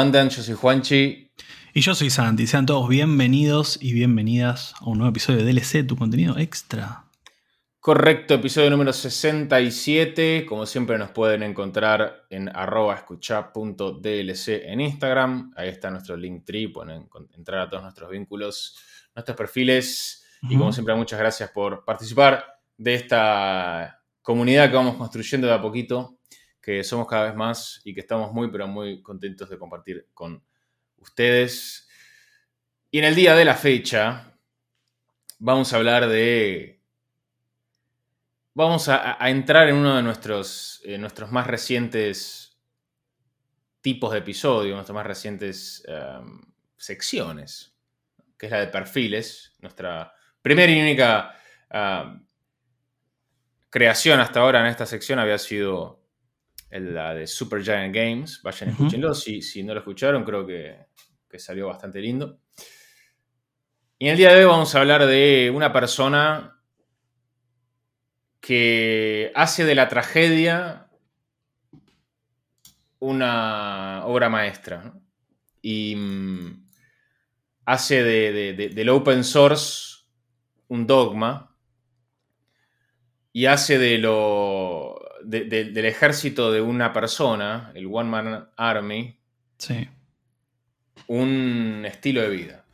andan? Yo soy Juanchi. Y yo soy Santi. Sean todos bienvenidos y bienvenidas a un nuevo episodio de DLC, tu contenido extra. Correcto, episodio número 67. Como siempre nos pueden encontrar en arroba escucha.dlc en Instagram. Ahí está nuestro link tree, pueden entrar a todos nuestros vínculos, nuestros perfiles. Y como siempre, muchas gracias por participar de esta comunidad que vamos construyendo de a poquito que somos cada vez más y que estamos muy, pero muy contentos de compartir con ustedes. Y en el día de la fecha vamos a hablar de... Vamos a, entrar en uno de nuestros, eh, nuestros más recientes tipos de episodios, nuestras más recientes em, secciones, que es la de perfiles, nuestra primera y única creación hasta ahora en esta sección había sido la de Super Giant Games. Vayan, escúchenlo. si, si, no lo escucharon, creo que, salió bastante lindo. Y en el día de hoy vamos a hablar de una persona que hace de la tragedia una obra maestra. Y mm, hace del open source un dogma. Y hace de lo del ejército de una persona, el One Man Army, sí. un estilo de vida.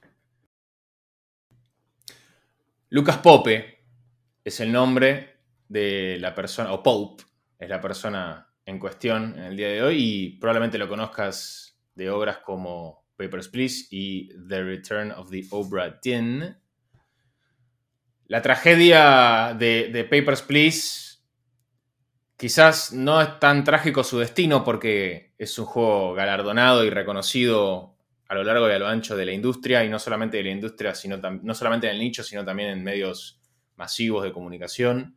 Lucas Pope es el nombre de la persona, o Pope es la persona en cuestión en el día de hoy, y probablemente lo conozcas de obras como Papers, Please y The Return of the Obra Dinn. La tragedia de, de Papers, Please Quizás no es tan trágico su destino porque es un juego galardonado y reconocido a lo largo y a lo ancho de la industria, y no solamente de la industria, sino no solamente en el nicho, sino también en medios masivos de comunicación.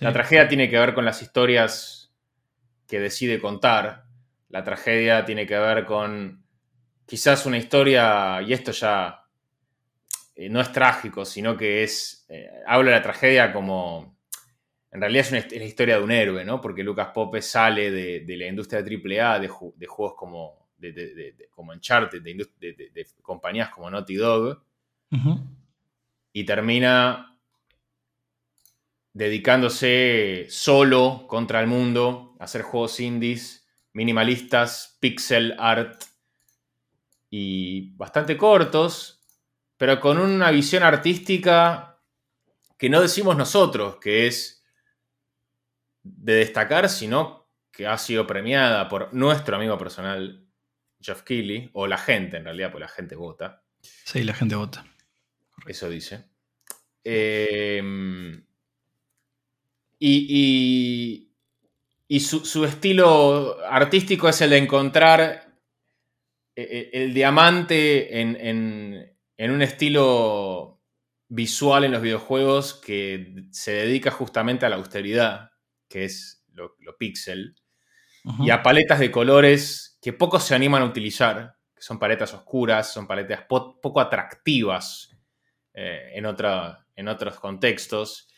La tragedia tiene que ver con las historias que decide contar. La tragedia tiene que ver con quizás una historia, y esto ya eh, no es trágico, sino que es, eh, hablo de la tragedia como en realidad es, una, la historia de un héroe, ¿no? Porque Lucas Pope sale de, la industria AAA, de, de juegos como, como Uncharted, de, compañías como Naughty Dog, y termina dedicándose solo contra el mundo a hacer juegos indies, minimalistas, pixel art y bastante cortos, pero con una visión artística que no decimos nosotros, que es de destacar, sino que ha sido premiada por nuestro amigo personal, Jeff Keighley, o la gente en realidad, porque la gente vota. Sí, la gente vota. Eso dice. Em, y, y, su, estilo artístico es el de encontrar e, e, el, diamante en, en un estilo visual en los videojuegos que se dedica justamente a la austeridad que es lo, pixel, y a paletas de colores que pocos se animan a utilizar, que son paletas oscuras, son paletas poco atractivas eh, en, en otros contextos,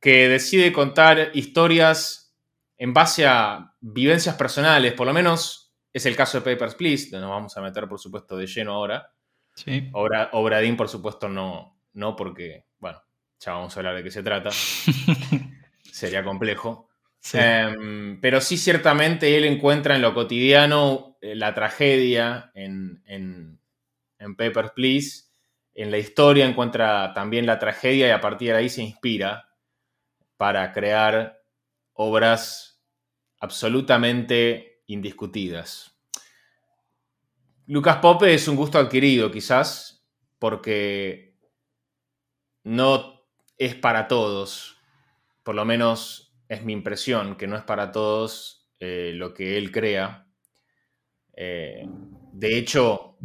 que decide contar historias en base a vivencias personales, por lo menos es el caso de Papers, Please, donde nos vamos a meter, por supuesto, de lleno ahora. Sí. Obra, Obradín, por supuesto, no, no porque, bueno, ya vamos a hablar de qué se trata. Sería complejo. Em, pero sí, ciertamente él encuentra en lo cotidiano eh, la tragedia en, en, Papers, Please. En la historia encuentra también la tragedia y a partir de ahí se inspira para crear obras absolutamente indiscutidas. Lucas Pope es un gusto adquirido, quizás, porque no es para todos, por lo menos es mi impresión, que no es para todos eh, lo que él crea. Eh, de hecho,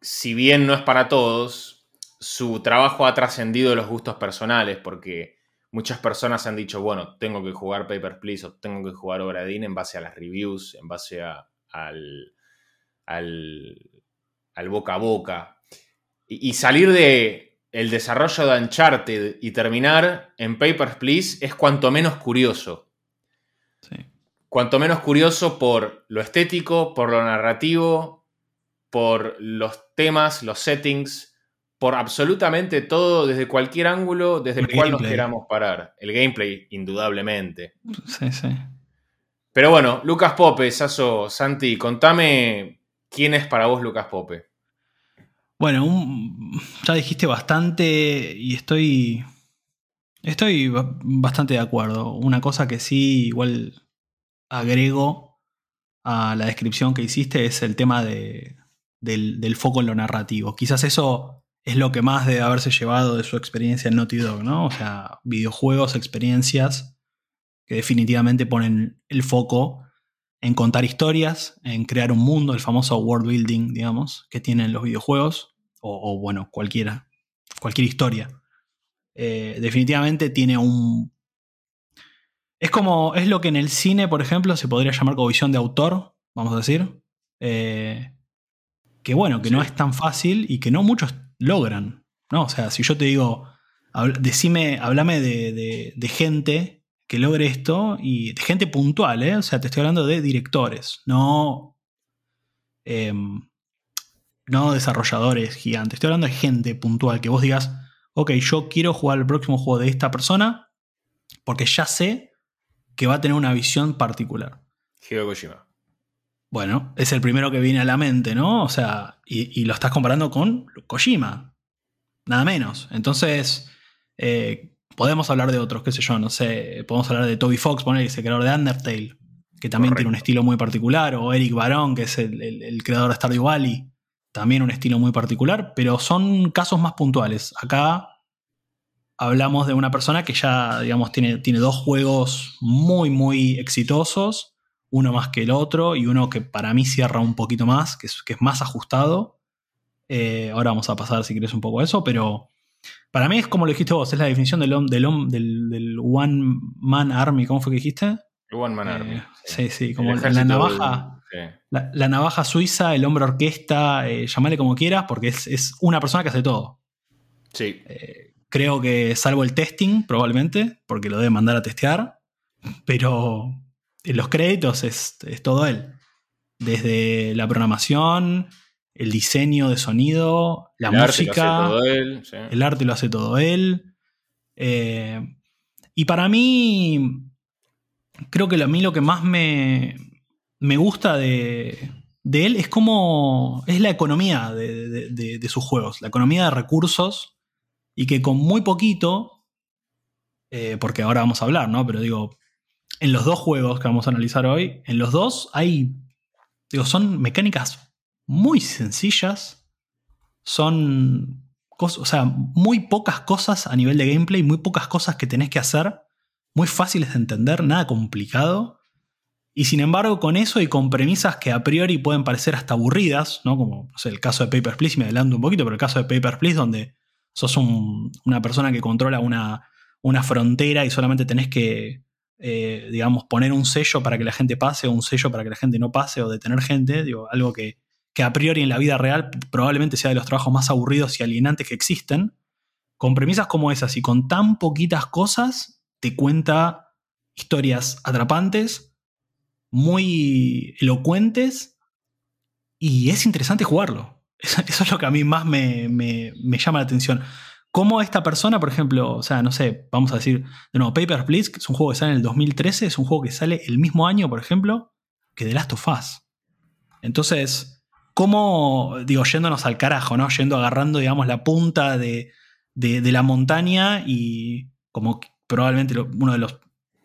si bien no es para todos, su trabajo ha trascendido los gustos personales porque muchas personas han dicho, bueno, tengo que jugar Paper Please o tengo que jugar Obra Dinn en base a las reviews, en base al, al, boca a boca. Y, salir de el desarrollo de Uncharted y terminar en Papers, Please es cuanto menos curioso. Cuanto menos curioso por lo estético, por lo narrativo, por los temas, los settings, por absolutamente todo, desde cualquier ángulo desde el, cual nos queramos parar. El gameplay, indudablemente. Sí, sí. Pero bueno, Lucas Pope, Saso, Santi, contame quién es para vos Lucas Pope. Bueno, ya dijiste bastante y estoy. Estoy bastante de acuerdo. Una cosa que sí, igual agrego a la descripción que hiciste es el tema de, del, foco en lo narrativo. Quizás eso es lo que más debe haberse llevado de su experiencia en Naughty Dog, ¿no? O sea, videojuegos, experiencias que definitivamente ponen el foco en contar historias, en crear un mundo, el famoso world building, digamos, que tienen los videojuegos, o, bueno, cualquiera, cualquier historia. Eh, definitivamente tiene un... Es como, es lo que en el cine, por ejemplo, se podría llamar como visión de autor, vamos a decir. Eh, que bueno, que no es tan fácil y que no muchos logran. ¿no? O sea, si yo te digo, decime, háblame de, de gente que logre esto y de gente puntual, ¿eh? O sea, te estoy hablando de directores, no, em, no desarrolladores gigantes. Estoy hablando de gente puntual, que vos digas, ok, yo quiero jugar el próximo juego de esta persona porque ya sé que va a tener una visión particular. Hideo Kojima. Bueno, es el primero que viene a la mente, ¿no? O sea, y, lo estás comparando con Kojima. Nada menos. Entonces, eh, podemos hablar de otros, qué sé yo, no sé, podemos hablar de Toby Fox, poner ese creador de Undertale, que también tiene un estilo muy particular, o Eric Barón, que es el, creador de Stardew Valley, también un estilo muy particular, pero son casos más puntuales. Acá hablamos de una persona que ya, digamos, tiene, tiene dos juegos muy, muy exitosos, uno más que el otro, y uno que para mí cierra un poquito más, que es, que es más ajustado. Eh, ahora vamos a pasar, si quieres, un poco a eso, pero para mí es como lo dijiste vos, es la definición del, del, del, One Man Army. ¿Cómo fue que dijiste? One Man Army. Eh, sí, sí, como la navaja. La, navaja suiza, el hombre orquesta, eh, llamale como quieras, porque es, una persona que hace todo. Sí. Eh, creo que salvo el testing, probablemente, porque lo debe mandar a testear, pero en los créditos es, es todo él. Desde la programación, el diseño de sonido, la música. El arte lo hace todo él. Eh, y para mí, creo que a mí lo que más me, me gusta de, él es como. es la economía de, sus juegos, la economía de recursos. Y que con muy poquito. Eh, porque ahora vamos a hablar, ¿no? Pero digo, en los dos juegos que vamos a analizar hoy, en los dos hay. Digo, son mecánicas muy sencillas. Son cosas, o sea, muy pocas cosas a nivel de gameplay, muy pocas cosas que tenés que hacer, muy fáciles de entender, nada complicado. Y sin embargo, con eso y con premisas que a priori pueden parecer hasta aburridas, ¿no? Como el caso de Paper Please, me adelanto un poquito, pero el caso de Paper Please, donde sos una persona que controla una, una frontera y solamente tenés que eh, digamos, poner un sello para que la gente pase o un sello para que la gente no pase o detener gente, digo, algo que que a priori en la vida real probablemente sea de los trabajos más aburridos y alienantes que existen, con premisas como esas y con tan poquitas cosas, te cuenta historias atrapantes, muy elocuentes, y es interesante jugarlo. Eso, es lo que a mí más me, llama la atención. Cómo esta persona, por ejemplo, o sea, no sé, vamos a decir, de nuevo, Paper Please, que es un juego que sale en el 2013, es un juego que sale el mismo año, por ejemplo, que The Last of Us. Entonces, cómo, digo, yéndonos al carajo, ¿no? Yendo agarrando, digamos, la punta de, la montaña y como probablemente uno de los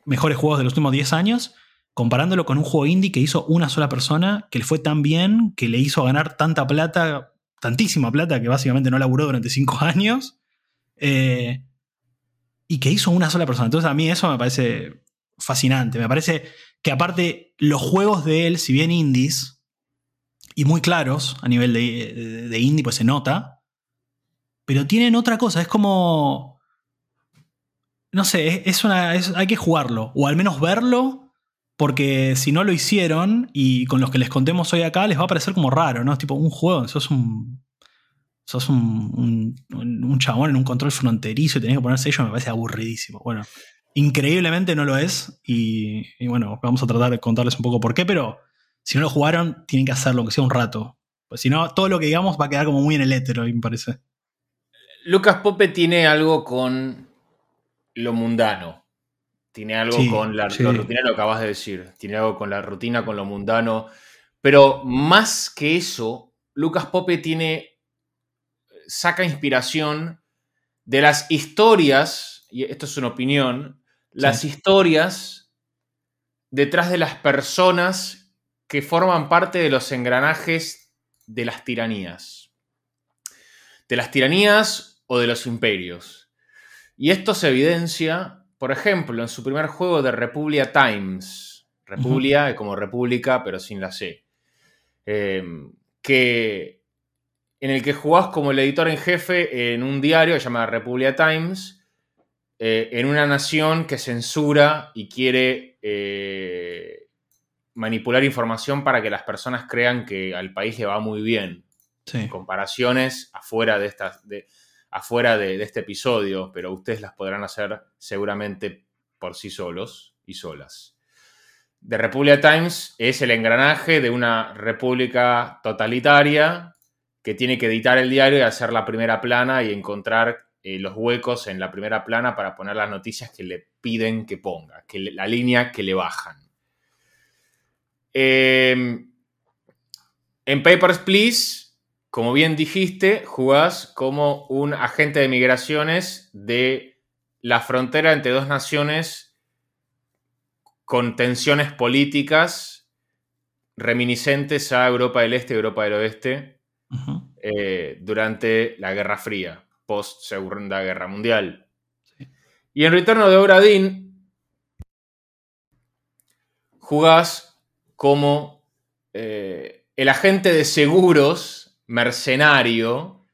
mejores juegos de los últimos 10 años, comparándolo con un juego indie que hizo una sola persona, que le fue tan bien, que le hizo ganar tanta plata, tantísima plata, que básicamente no laburó durante 5 años, eh, y que hizo una sola persona. Entonces a mí eso me parece fascinante. Me parece que aparte los juegos de él, si bien indies, y muy claros a nivel de, indie, pues se nota, pero tienen otra cosa, es como... No sé, es, una, hay que jugarlo, o al menos verlo, porque si no lo hicieron, y con los que les contemos hoy acá, les va a parecer como raro, ¿no? Tipo un juego, eso es un sos un, un, chabón en un control fronterizo y tenés que poner sello, me parece aburridísimo. Bueno, increíblemente no lo es. Y, bueno, vamos a tratar de contarles un poco por qué, pero si no lo jugaron, tienen que hacerlo, aunque sea un rato. Pues si no, todo lo que digamos va a quedar como muy en el éter me parece. Lucas Pope tiene algo con lo mundano. Tiene algo con la, rutina, lo acabas de decir. Tiene algo con la rutina, con lo mundano. Pero más que eso, Lucas Pope tiene saca inspiración de las historias, y esto es una opinión, las historias detrás de las personas que forman parte de los engranajes de las tiranías. De las tiranías o de los imperios. Y esto se evidencia, por ejemplo, en su primer juego de Republia Times. Republia como República, pero sin la C. Eh, que en el que jugás como el editor en jefe en un diario llamado Republia Times, eh, en una nación que censura y quiere eh, manipular información para que las personas crean que al país le va muy bien. Comparaciones afuera, de, estas, de, afuera de, este episodio, pero ustedes las podrán hacer seguramente por sí solos y solas. The Republia Times es el engranaje de una república totalitaria que tiene que editar el diario y hacer la primera plana y encontrar eh, los huecos en la primera plana para poner las noticias que le piden que ponga, que la línea que le bajan. Em, en Papers, Please, como bien dijiste, jugás como un agente de migraciones de la frontera entre dos naciones con tensiones políticas reminiscentes a Europa del Este y Europa del Oeste eh, durante la Guerra Fría, post Segunda Guerra Mundial. Y en Retorno de Obra jugás como eh, el agente de seguros mercenario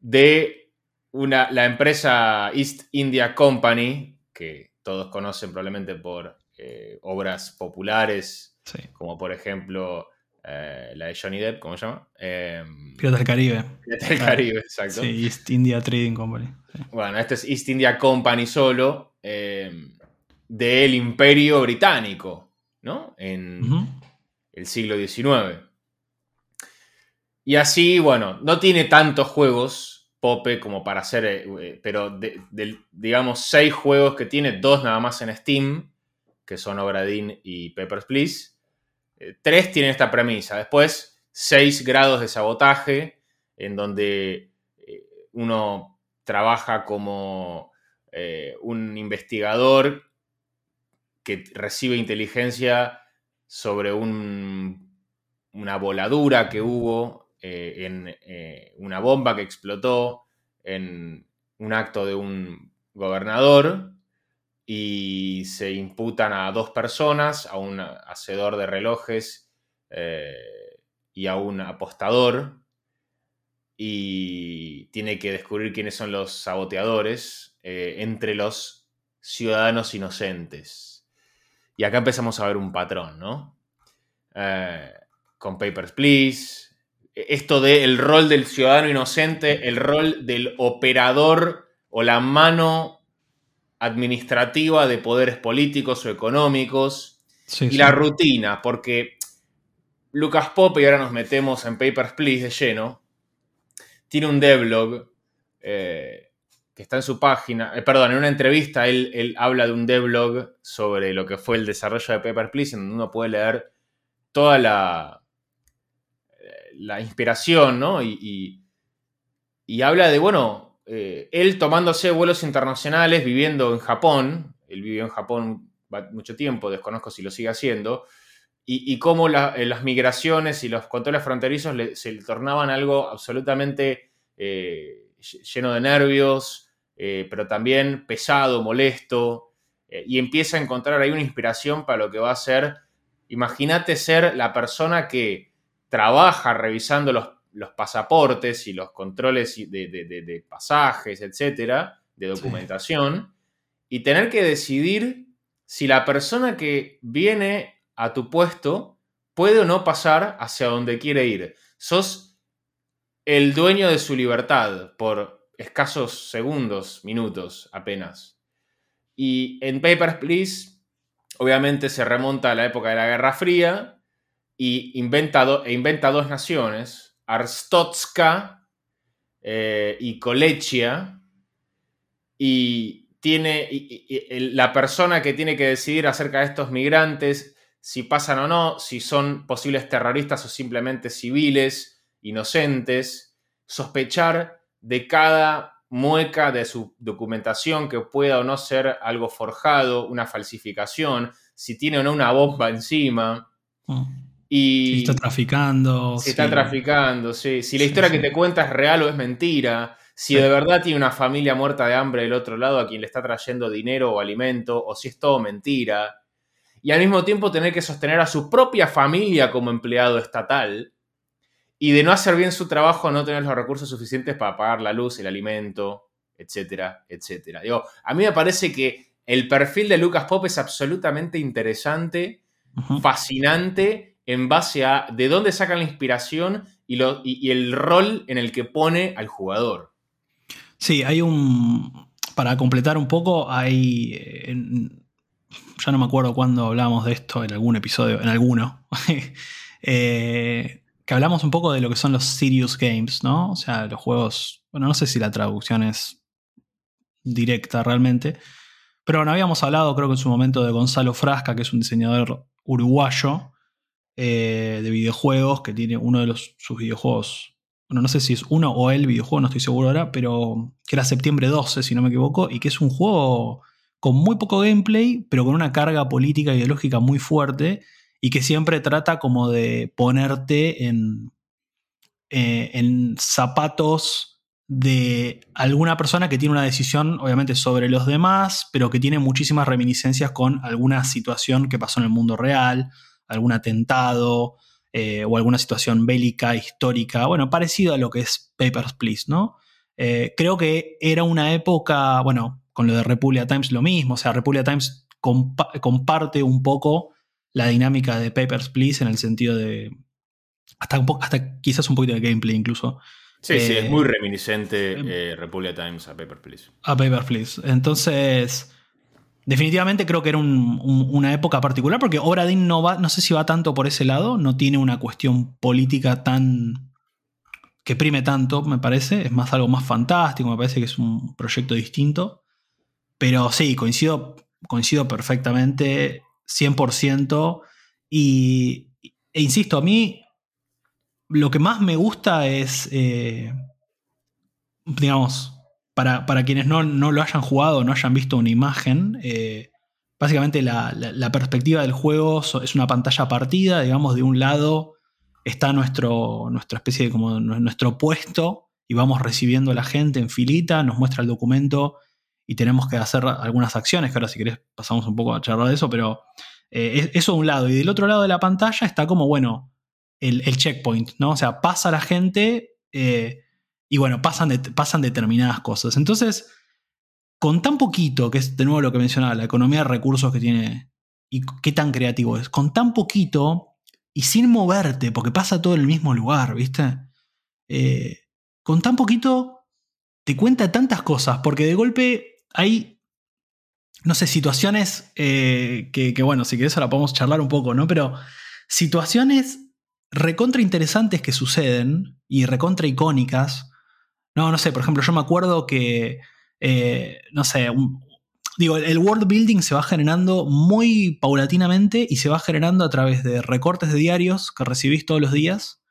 de una, la empresa East India Company, que todos conocen probablemente por eh, obras populares, como por ejemplo eh, la de Johnny Depp, ¿cómo se llama? Eh, del Caribe. Del Caribe, exacto. Sí, East India Trading Company. Bueno, este es East India Company solo, em, del Imperio Británico, ¿no? En el siglo XIX. Y así, bueno, no tiene tantos juegos Pope como para hacer, eh, pero digamos seis juegos que tiene, dos nada más en Steam, que son Obradin y Peppers Please tres tienen esta premisa. Después, seis grados de sabotaje, en donde eh, uno trabaja como eh, un investigador que recibe inteligencia sobre una voladura que hubo eh, en una bomba que explotó en un acto de un gobernador y se imputan a dos personas, a un hacedor de relojes eh, y a un apostador, y tiene que descubrir quiénes son los saboteadores eh, entre los ciudadanos inocentes. Y acá empezamos a ver un patrón, ¿no? Eh, con Papers, Please. Esto de el rol del ciudadano inocente, el rol del operador o la mano administrativa de poderes políticos o económicos. Y la rutina, porque Lucas Pop, y ahora nos metemos en Papers, Please de lleno, tiene un devlog eh, que está en su página, eh, perdón, en una entrevista él, habla de un devlog sobre lo que fue el desarrollo de Papers, Please, en donde uno puede leer toda la, la inspiración, ¿no? y habla de, bueno, eh, él tomándose vuelos internacionales, viviendo en Japón, él vivió en Japón mucho tiempo, desconozco si lo sigue haciendo, y, cómo eh, las migraciones y los controles fronterizos se le tornaban algo absolutamente eh, lleno de nervios, pero también pesado, molesto, y empieza a encontrar ahí una inspiración para lo que va a ser, imagínate ser la persona que trabaja revisando los, pasaportes y los controles de, pasajes, etcétera, de documentación, y tener que decidir si la persona que viene a tu puesto puede o no pasar hacia donde quiere ir. Sos el dueño de su libertad por escasos segundos, minutos apenas. Y en Papers, Please, obviamente se remonta a la época de la Guerra Fría y inventa, e inventa dos naciones, Arstotska eh, y Kolechia, y tiene la persona que tiene que decidir acerca de estos migrantes, si pasan o no, si son posibles terroristas o simplemente civiles, inocentes, sospechar de cada mueca de su documentación que pueda o no ser algo forjado, una falsificación, si tiene o no una bomba encima. Mm. Y si está traficando. Si está traficando, sí. Si la historia que te cuenta es real o es mentira. Si de verdad tiene una familia muerta de hambre del otro lado a quien le está trayendo dinero o alimento, o si es todo mentira. Y al mismo tiempo tener que sostener a su propia familia como empleado estatal y de no hacer bien su trabajo, no tener los recursos suficientes para pagar la luz, el alimento, etcétera, etcétera. Digo, a mí me parece que el perfil de Lucas Pop es absolutamente interesante, fascinante, en base a de dónde sacan la inspiración y, el rol en el que pone al jugador. Sí, hay un. Para completar un poco, hay. Eh, ya no me acuerdo cuándo hablamos de esto en algún episodio, en alguno. eh, que hablamos un poco de lo que son los serious games, ¿no? O sea, los juegos. Bueno, no sé si la traducción es directa realmente. Pero bueno, habíamos hablado, creo que en su momento, de Gonzalo Frasca, que es un diseñador uruguayo eh, de videojuegos, que tiene uno de los, sus videojuegos. Bueno, no sé si es uno o el videojuego, no estoy seguro ahora, pero que era septiembre 12, si no me equivoco, y que es un juego con muy poco gameplay, pero con una carga política ideológica muy fuerte y que siempre trata como de ponerte en, eh, en zapatos de alguna persona que tiene una decisión obviamente sobre los demás, pero que tiene muchísimas reminiscencias con alguna situación que pasó en el mundo real, algún atentado eh, o alguna situación bélica, histórica, bueno, parecido a lo que es Papers, Please, ¿no? Eh, creo que era una época, bueno, con lo de Republia Times lo mismo, o sea, Republia Times comparte un poco la dinámica de Papers, Please en el sentido de. Hasta, hasta quizás un poquito de gameplay incluso. Sí, sí, es eh, muy reminiscente eh, Republic Times a Papers, Please. A Papers, Please. Entonces, definitivamente creo que era una época particular porque Obra no va, no sé si va tanto por ese lado, no tiene una cuestión política tan que prime tanto, me parece, es más algo más fantástico, me parece que es un proyecto distinto. Pero sí, coincido, coincido perfectamente. 100%. Y, e insisto, a mí lo que más me gusta es, eh, digamos, para, quienes no, lo hayan jugado, no hayan visto una imagen, eh, básicamente la, perspectiva del juego es una pantalla partida, digamos, de un lado está nuestro, nuestra especie de como nuestro puesto y vamos recibiendo a la gente en filita, nos muestra el documento y tenemos que hacer algunas acciones, que ahora si querés pasamos un poco a charlar de eso, pero eh, eso de un lado. Y del otro lado de la pantalla está como, bueno, el, checkpoint, ¿no? O sea, pasa la gente eh, y bueno, pasan, pasan determinadas cosas. Entonces, con tan poquito, que es de nuevo lo que mencionaba, la economía de recursos que tiene y qué tan creativo es, con tan poquito y sin moverte, porque pasa todo en el mismo lugar, ¿viste? Eh, con tan poquito te cuenta tantas cosas, porque de golpe hay, no sé, situaciones eh, que, bueno, si querés ahora podemos charlar un poco, ¿no? Pero situaciones recontra interesantes que suceden y recontra icónicas. No, no sé, por ejemplo, yo me acuerdo que, eh, no sé, digo, el world building se va generando muy paulatinamente y se va generando a través de recortes de diarios que recibís todos los días,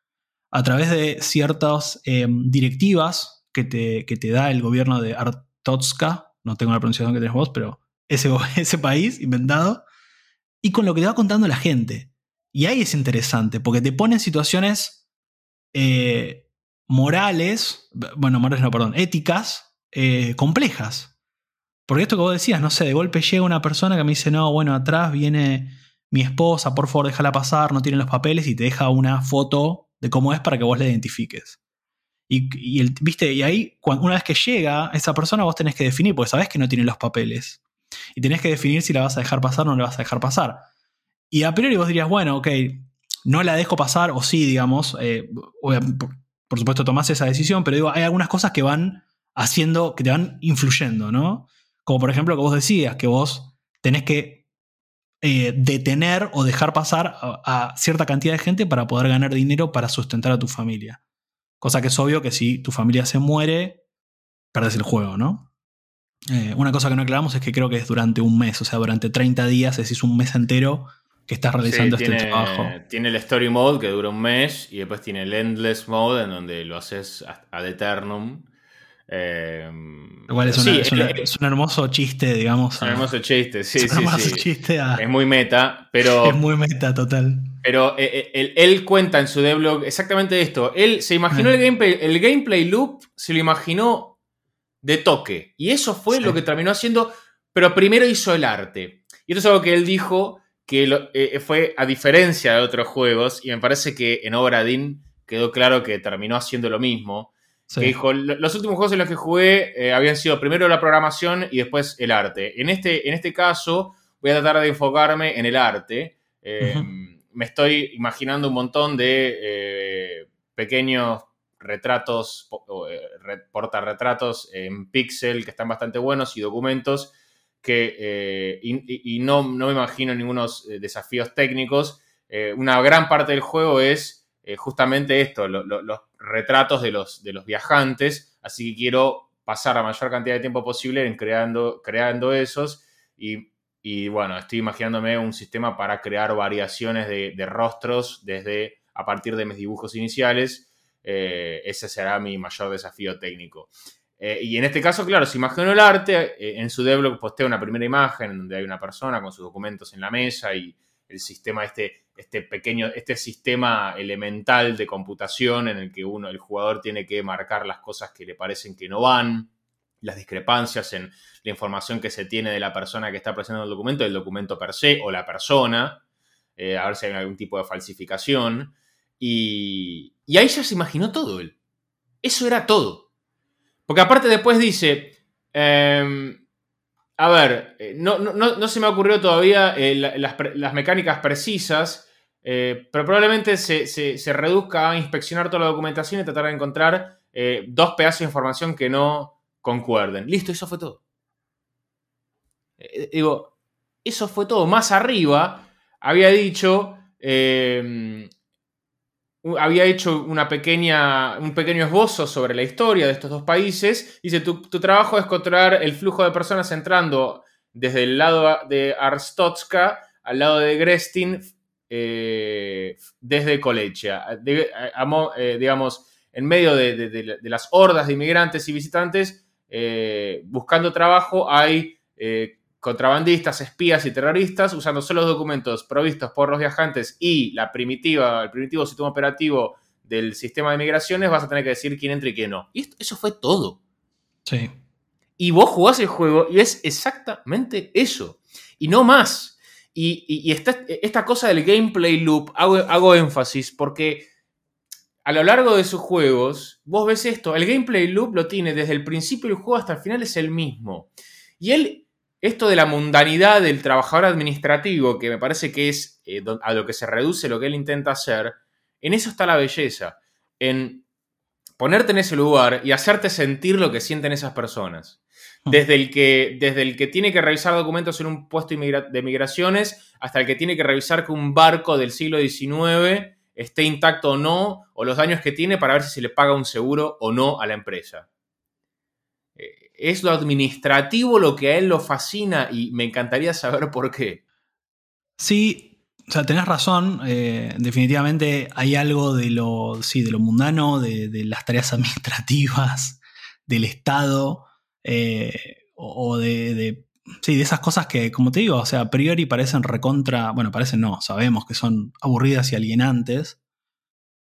a través de ciertas eh, directivas que te, que te, da el gobierno de Artotska, no tengo la pronunciación que tenés vos, pero ese, ese país inventado, y con lo que te va contando la gente. Y ahí es interesante, porque te pone en situaciones eh, morales, bueno, morales no, perdón, éticas, eh, complejas. Porque esto que vos decías, no sé, de golpe llega una persona que me dice, no, bueno, atrás viene mi esposa, por favor déjala pasar, no tiene los papeles y te deja una foto de cómo es para que vos la identifiques. Y, el, ¿viste? y ahí, una vez que llega esa persona, vos tenés que definir, porque sabés que no tiene los papeles. Y tenés que definir si la vas a dejar pasar o no la vas a dejar pasar. Y a priori vos dirías, bueno, ok, no la dejo pasar, o sí, digamos. Eh, por, supuesto, tomás esa decisión, pero digo, hay algunas cosas que van haciendo, que te van influyendo, ¿no? Como por ejemplo que vos decías, que vos tenés que eh, detener o dejar pasar a, cierta cantidad de gente para poder ganar dinero para sustentar a tu familia. Cosa que es obvio que si tu familia se muere, perdes el juego, ¿no? Eh, una cosa que no aclaramos es que creo que es durante un mes, o sea, durante 30 días, es decir, un mes entero que estás realizando este trabajo. Tiene el Story Mode que dura un mes y después tiene el Endless Mode en donde lo haces ad eternum Igual es, un hermoso chiste, digamos. Un hermoso chiste, sí, sí, Chiste Es muy meta, pero. Es muy meta, total. Pero eh, eh, él, cuenta en su devlog exactamente esto. Él se imaginó el gameplay, el gameplay loop, se lo imaginó de toque. Y eso fue lo que terminó haciendo, pero primero hizo el arte. Y esto es algo que él dijo que eh, fue a diferencia de otros juegos, y me parece que en Obra Dinn quedó claro que terminó haciendo lo mismo dijo, los últimos juegos en los que jugué eh, habían sido primero la programación y después el arte. En este, en este caso voy a tratar de enfocarme en el arte. Eh, me estoy imaginando un montón de eh, pequeños retratos, portarretratos en pixel que están bastante buenos y documentos que, y, no, no, me imagino ningunos desafíos técnicos. una gran parte del juego es justamente esto, los retratos de los, de los viajantes, así que quiero pasar la mayor cantidad de tiempo posible en creando, creando esos y, bueno, estoy imaginándome un sistema para crear variaciones de, rostros desde a partir de mis dibujos iniciales. Eh, ese será mi mayor desafío técnico. Eh, y en este caso, claro, si imagino el arte, eh, en su devlog postea una primera imagen donde hay una persona con sus documentos en la mesa y el sistema este este pequeño, este sistema elemental de computación en el que uno, el jugador tiene que marcar las cosas que le parecen que no van, las discrepancias en la información que se tiene de la persona que está presentando el documento, el documento per se o la persona, eh, a ver si hay algún tipo de falsificación. Y, y ahí ya se imaginó todo él. Eso era todo. Porque aparte después dice, em, a ver, eh, no, se me ocurrió todavía eh, las, mecánicas precisas, eh, pero probablemente se, reduzca a inspeccionar toda la documentación y tratar de encontrar dos pedazos de información que no concuerden. Listo, eso fue todo. digo, eso fue todo. Más arriba había dicho había hecho una pequeña, un pequeño esbozo sobre la historia de estos dos países. Dice, tu, trabajo es controlar el flujo de personas entrando desde el lado de Arstotska al lado de Grestin eh, desde Kolechia. Eh, digamos, en medio de, las hordas de inmigrantes y visitantes eh, buscando trabajo hay contrabandistas, espías y terroristas, usando solo los documentos provistos por los viajantes y la primitiva, el primitivo sistema operativo del sistema de migraciones, vas a tener que decir quién entra y quién no. Y eso fue todo. Sí. Y vos jugás el juego y es exactamente eso. Y no más. Y, esta, cosa del gameplay loop, hago, hago énfasis porque a lo largo de sus juegos, vos ves esto, el gameplay loop lo tiene desde el principio del juego hasta el final, es el mismo. Y él esto de la mundanidad del trabajador administrativo, que me parece que es eh, a lo que se reduce lo que él intenta hacer, en eso está la belleza, en ponerte en ese lugar y hacerte sentir lo que sienten esas personas. Hmm. Desde el que, desde el que tiene que revisar documentos en un puesto de migraciones hasta el que tiene que revisar que un barco del siglo XIX esté intacto o no, o los daños que tiene para ver si se le paga un seguro o no a la empresa es lo administrativo lo que a él lo fascina y me encantaría saber por qué. Sí, o sea, tenés razón. Eh, definitivamente hay algo de lo, sí, de lo mundano, de, las tareas administrativas, del Estado, eh, o, de, sí, de esas cosas que, como te digo, o sea, a priori parecen recontra, bueno, parecen no, sabemos que son aburridas y alienantes,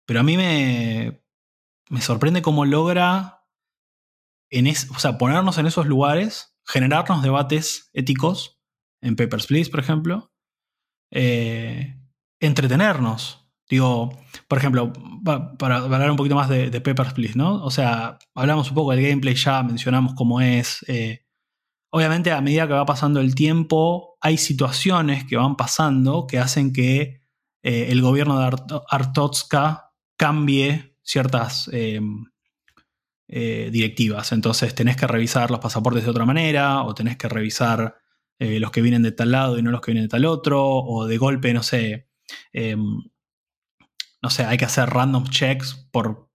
pero a mí me, me sorprende cómo logra en o sea, ponernos en esos lugares generarnos debates éticos en Papers, Please, por ejemplo. Eh, entretenernos. Digo, por ejemplo, para, hablar un poquito más de, Papers, Please, ¿no? O sea, hablamos un poco del gameplay ya, mencionamos cómo es. Eh, obviamente, a medida que va pasando el tiempo, hay situaciones que van pasando que hacen que eh, el gobierno de Artotska cambie ciertas directivas. Entonces, tenés que revisar los pasaportes de otra manera, o tenés que revisar eh, los que vienen de tal lado y no los que vienen de tal otro, o de golpe, no sé, em, no sé, hay que hacer random checks por,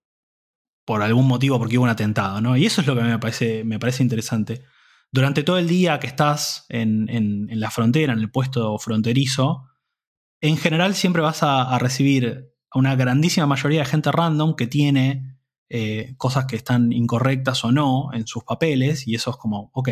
por algún motivo, porque hubo un atentado, ¿no? Y eso es lo que me parece, me parece interesante. Durante todo el día que estás en, la frontera, en el puesto fronterizo, en general siempre vas a, recibir a una grandísima mayoría de gente random que tiene eh, cosas que están incorrectas o no en sus papeles, y eso es como, ok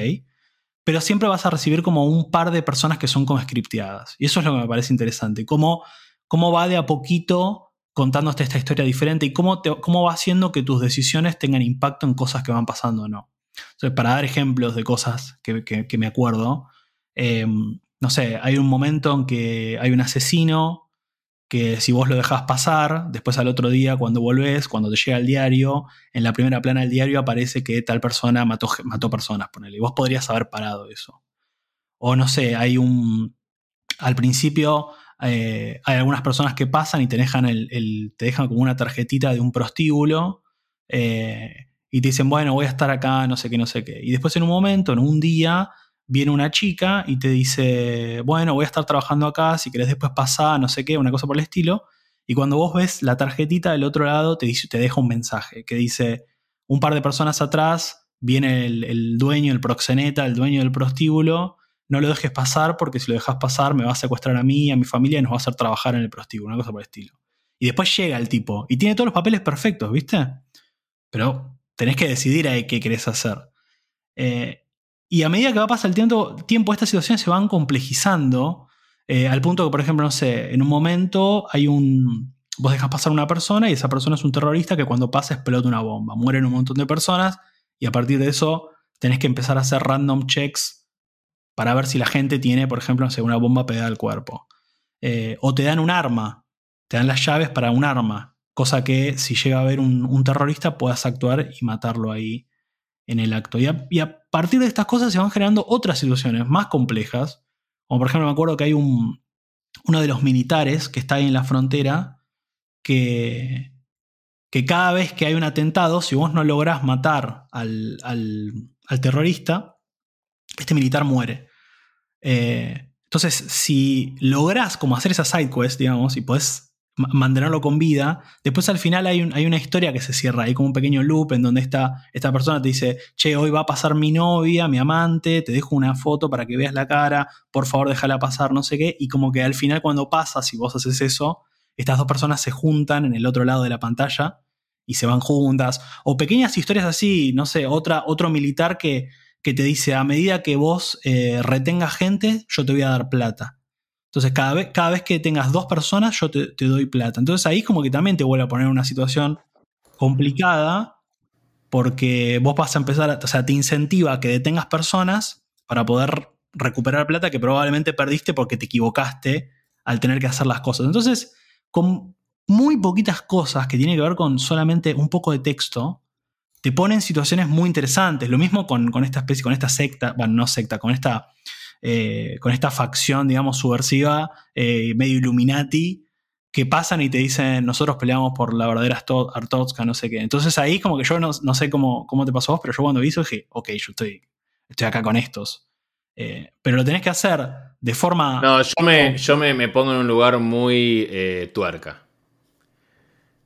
pero siempre vas a recibir como un par de personas que son como scripteadas. Y eso es lo que me parece interesante. Cómo, cómo va de a poquito contándote esta historia diferente y cómo, cómo va haciendo que tus decisiones tengan impacto en cosas que van pasando o no. Entonces, para dar ejemplos de cosas que, me acuerdo, em, no sé, hay un momento en que hay un asesino que si vos lo dejás pasar, después al otro día cuando volvés, cuando te llega el diario, en la primera plana del diario aparece que tal persona mató, mató personas, ponele. Y vos podrías haber parado eso. O no sé, hay un... Al principio eh, hay algunas personas que pasan y te dejan, el, te dejan como una tarjetita de un prostíbulo eh, y te dicen, bueno, voy a estar acá, no sé qué, no sé qué. Y después en un momento, en un día, viene una chica y te dice, bueno, voy a estar trabajando acá, si querés después pasar, no sé qué, una cosa por el estilo. Y cuando vos ves la tarjetita del otro lado, te, dice, te deja un mensaje que dice, un par de personas atrás, viene el, dueño, el proxeneta, el dueño del prostíbulo, no lo dejes pasar porque si lo dejas pasar me va a secuestrar a mí, a mi familia y nos va a hacer trabajar en el prostíbulo, una cosa por el estilo. Y después llega el tipo y tiene todos los papeles perfectos, ¿viste? Pero tenés que decidir ahí qué querés hacer. Eh, y a medida que va pasando el tiempo, estas situaciones se van complejizando eh, al punto que, por ejemplo, no sé, en un momento hay un... Vos dejas pasar una persona y esa persona es un terrorista que cuando pasa explota una bomba. Mueren un montón de personas y a partir de eso tenés que empezar a hacer random checks para ver si la gente tiene, por ejemplo, no sé, una bomba pegada al cuerpo. Eh, o te dan un arma, te dan las llaves para un arma, cosa que si llega a haber un, un terrorista puedas actuar y matarlo ahí en el acto. Y a, partir de estas cosas se van generando otras situaciones más complejas. Como por ejemplo, me acuerdo que hay un, uno de los militares que está ahí en la frontera que, que cada vez que hay un atentado, si vos no lográs matar al, terrorista, este militar muere. Eh, entonces, si lográs como hacer esa side quest, digamos, y podés mantenerlo con vida. Después al final hay, una historia que se cierra, hay como un pequeño loop en donde esta, esta persona te dice, che, hoy va a pasar mi novia, mi amante, te dejo una foto para que veas la cara, por favor déjala pasar, no sé qué, y como que al final cuando pasa, si vos haces eso, estas dos personas se juntan en el otro lado de la pantalla y se van juntas, o pequeñas historias así, no sé, otra, otro militar que, que te dice, a medida que vos eh, retengas gente, yo te voy a dar plata. Entonces, cada vez, cada vez que tengas dos personas, yo te, doy plata. Entonces, ahí como que también te vuelve a poner una situación complicada porque vos vas a empezar, o sea, te incentiva a que detengas personas para poder recuperar plata que probablemente perdiste porque te equivocaste al tener que hacer las cosas. Entonces, con muy poquitas cosas que tienen que ver con solamente un poco de texto, te ponen situaciones muy interesantes. Lo mismo con, con esta especie, con esta secta, bueno, no secta, con esta eh, con esta facción, digamos, subversiva, eh, medio Illuminati, que pasan y te dicen, nosotros peleamos por la verdadera Artotska, no sé qué. Entonces ahí como que yo no, sé cómo, cómo, te pasó vos, pero yo cuando vi eso dije, ok, yo estoy, estoy acá con estos. Eh, pero lo tenés que hacer de forma... No, yo me, yo me, pongo en un lugar muy tuerca.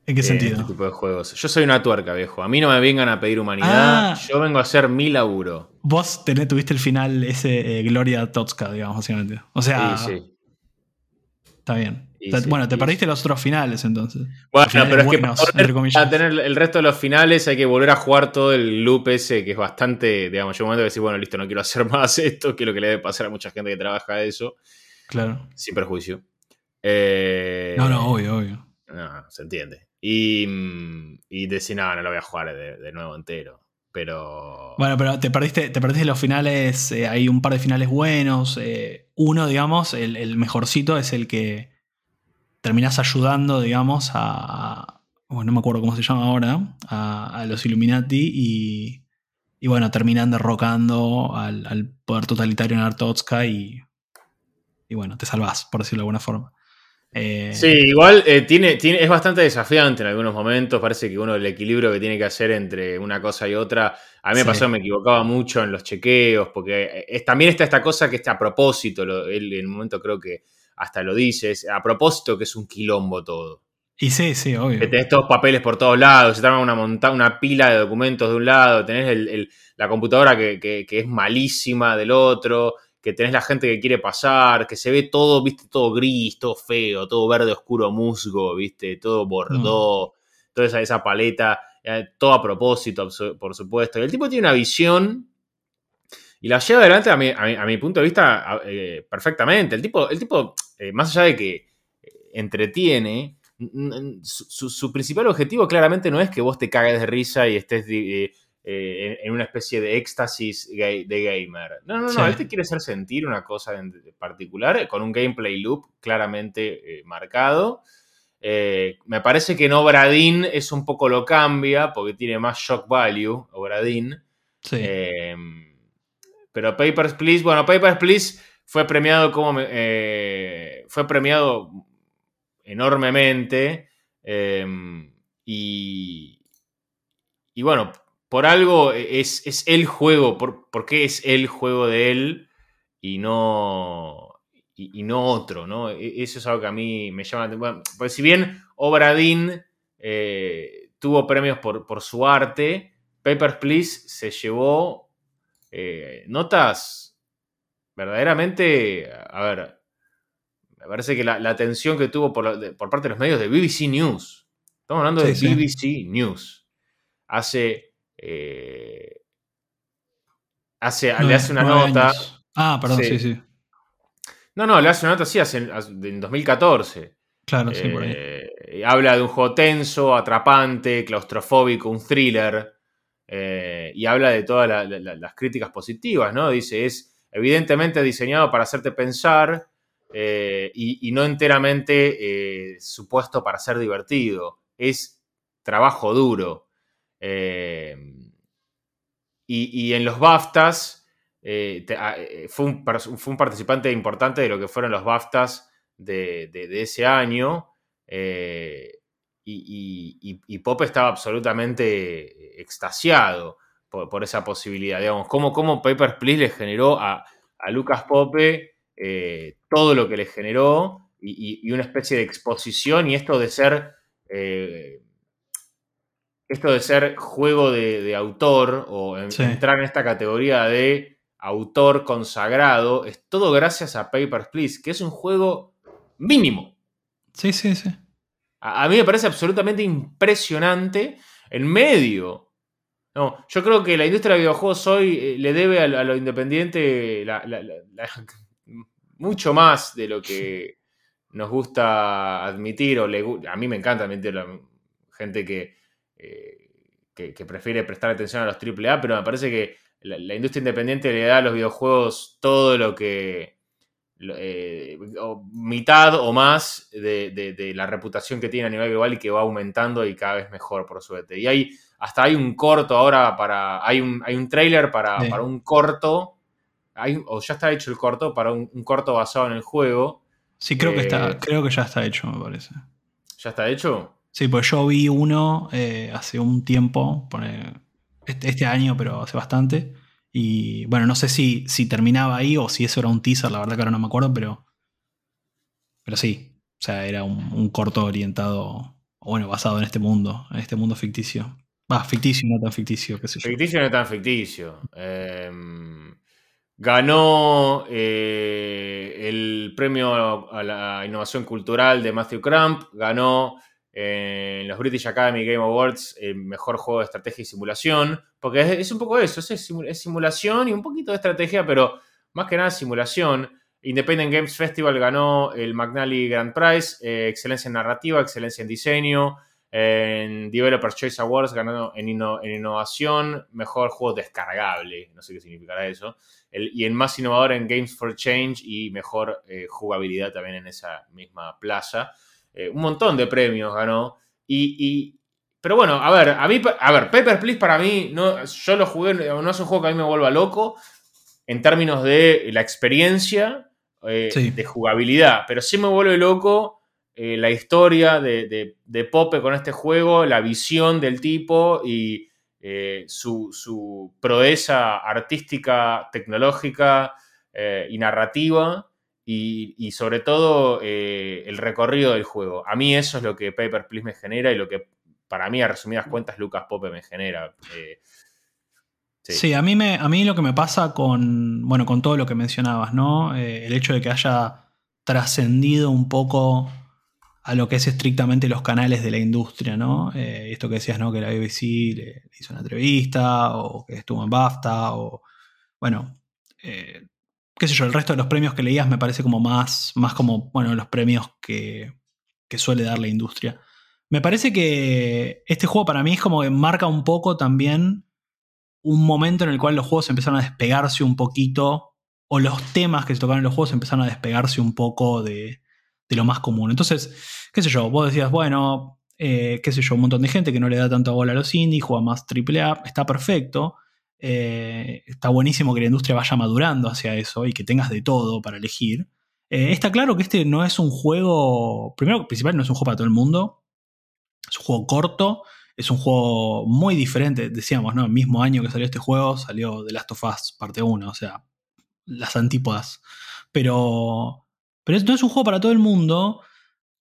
¿En qué sentido? Este tipo de juegos. Yo soy una tuerca, viejo. A mí no me vengan a pedir humanidad. Ah. yo vengo a hacer mi laburo. Vos tuviste el final ese eh, Gloria Totska, digamos, básicamente. O sea. Sí, sí. Está bien. bueno, te perdiste los otros finales entonces. Bueno, pero es que para, tener el resto de los finales hay que volver a jugar todo el loop ese que es bastante, digamos, yo un momento que decir, bueno, listo, no quiero hacer más esto, que es lo que le debe pasar a mucha gente que trabaja eso. Claro. Sin perjuicio. Eh, no, no, obvio, obvio. No, se entiende. Y, mm, y decir, no, no lo voy a jugar de, nuevo entero. Pero. Bueno, pero te perdiste, te perdiste los finales. eh, hay un par de finales buenos. eh, uno, digamos, el, el mejorcito es el que terminás ayudando, digamos, a. Bueno, no me acuerdo cómo se llama ahora. A, los Illuminati y. Y bueno, terminan derrocando al, al poder totalitario en Artotska y. Y bueno, te salvás, por decirlo de alguna forma. Eh, Sí, igual eh, tiene, tiene, es bastante desafiante en algunos momentos. Parece que uno el equilibrio que tiene que hacer entre una cosa y otra. A mí me Sí. pasó, me equivocaba mucho en los chequeos, porque es- también está esta cosa que está a propósito. lo- él en un momento creo que hasta lo dice, es a propósito que es un quilombo todo. Y sí, sí, obvio. Que tenés todos papeles por todos lados, se te arma una, monta una pila de documentos de un lado, tenés el- el- la computadora que, que- que es malísima del otro, que tenés la gente que quiere pasar, que se ve todo, viste, todo gris, todo feo, todo verde oscuro musgo, viste, todo bordó, toda esa, esa paleta, eh, todo a propósito, por supuesto. Y el tipo tiene una visión y la lleva adelante a mi, a mi- a mi punto de vista eh, perfectamente. El tipo, el tipo eh, más allá de que entretiene, su, principal objetivo claramente no es que vos te cagues de risa y estés eh, eh, en, en una especie de éxtasis gay- de gamer. No, no, no, Sí. él te quiere hacer sentir una cosa en particular eh, con un gameplay loop claramente eh, marcado. Eh, me parece que en Obradin es un poco lo cambia porque tiene más shock value, Obradin. Sí. Eh, pero Papers, Please, bueno, Papers, Please fue premiado como. fue premiado enormemente. eh, y. Y bueno, por algo es, es el juego. Por, ¿Por qué es el juego de él y no. Y, y no otro, ¿no? E- Eso es algo que a mí me llama la atención. Bueno, pues si bien Obradin eh, tuvo premios por, por su arte, Papers, Please se llevó eh, notas verdaderamente, a ver, me parece que la, la atención que tuvo por, la- por parte de los medios de BBC News, estamos hablando de sí. BBC News, hace, eh, hace le hace una nota, años. Ah, perdón, Sí. sí, sí. no, no, le hace una nota así hace, en 2014, Claro, sí, por ahí. Eh, habla de un juego tenso, atrapante, claustrofóbico, un thriller. eh, y habla de todas la- la- la- las críticas positivas, ¿no? Dice, es evidentemente diseñado para hacerte pensar eh, y, y no enteramente supuesto para ser divertido. Es trabajo duro. Eh, y, y en los BAFTAs eh, ah, eh, fue, un, fue un participante importante de lo que fueron los BAFTAs de, de- ese año. y, y- y- estaba absolutamente extasiado por, esa posibilidad. Digamos, cómo, cómo Papers, Please le generó a, a Lucas Pope todo lo que le generó y una especie de exposición y esto de ser... esto de ser juego de, de autor o en- Sí. entrar en esta categoría de autor consagrado, es todo gracias a Papers, Please, que es un juego mínimo. Sí, sí, sí. A, a mí me parece absolutamente impresionante en medio. No, yo creo que la industria de videojuegos hoy eh, le debe a, lo- a lo independiente la- la- la- la- mucho más de lo que nos gusta admitir o le a mí me encanta admitir la gente que, eh, que, que prefiere prestar atención a los AAA, pero me parece que la, la industria independiente le da a los videojuegos todo lo que eh, o mitad o más de, de- de la reputación que tiene a nivel global y que va aumentando y cada vez mejor, por suerte. Y hay, hasta hay un corto ahora para. Hay un, hay un trailer para, Sí. para un corto. Hay, o ya está hecho el corto para un, un corto basado en el juego. Sí, creo que Eh, está, creo que ya está hecho, me parece. ¿Ya está hecho? Sí, pues yo vi uno eh, hace un tiempo, este, este año, pero hace bastante. Y bueno, no sé si, si terminaba ahí o si eso era un teaser, la verdad que ahora no me acuerdo, pero. Pero sí. O sea, era un, un corto orientado, bueno, basado en este mundo, en este mundo ficticio. Va, ficticio, no tan ficticio, qué sé yo. Ficticio no tan ficticio. Eh, ganó eh, el premio a la innovación cultural de Matthew Crump. Ganó en los British Academy Game Awards el mejor juego de estrategia y simulación. Porque es, un poco eso, es, simu- es simulación y un poquito de estrategia, pero más que nada simulación. Independent Games Festival ganó el McNally Grand Prize, eh, excelencia en narrativa, excelencia en diseño, En Developer Choice Awards ganó en, innovación, mejor juego descargable, no sé qué significará eso. y en más innovador en Games for Change y mejor eh, jugabilidad también en esa misma plaza. Eh, un montón de premios ganó. Y, pero bueno, a ver, a mí, a ver, Paper Please para mí, no, yo lo jugué, no es un juego que a mí me vuelva loco en términos de la experiencia, eh, de jugabilidad, pero sí me vuelve loco eh, la historia de, Pope con este juego, la visión del tipo y eh, su, proeza artística, tecnológica y narrativa. Y, sobre todo el recorrido del juego. A mí eso es lo que Paper Please me genera y lo que para mí, a resumidas cuentas, Lucas Pope me genera. Sí. a, mí me, a mí lo que me pasa con, bueno, con todo lo que mencionabas, ¿no? el hecho de que haya trascendido un poco a lo que es estrictamente los canales de la industria, ¿no? Eh, esto que decías, ¿no? Que la BBC le, hizo una entrevista, o que estuvo en BAFTA, o. Bueno. Eh, qué sé yo, el resto de los premios que leías me parece como más. Más como, bueno, los premios que, que suele dar la industria. Me parece que este juego para mí es como que marca un poco también un momento en el cual los juegos empezaron a despegarse un poquito, o los temas que se tocaron en los juegos empezaron a despegarse un poco de, de lo más común. Entonces, qué sé yo, vos decías, bueno, eh, qué sé yo, un montón de gente que no le da tanto bola a los indies, juega más AAA, está perfecto. Eh, está buenísimo que la industria vaya madurando hacia eso y que tengas de todo para elegir. Eh, está claro que este no es un juego, primero, principal, no es un juego para todo el mundo. Es un juego corto, es un juego muy diferente. Decíamos, ¿no? El mismo año que salió este juego, salió The Last of Us parte 1, o sea, las antípodas. Pero pero no es un juego para todo el mundo,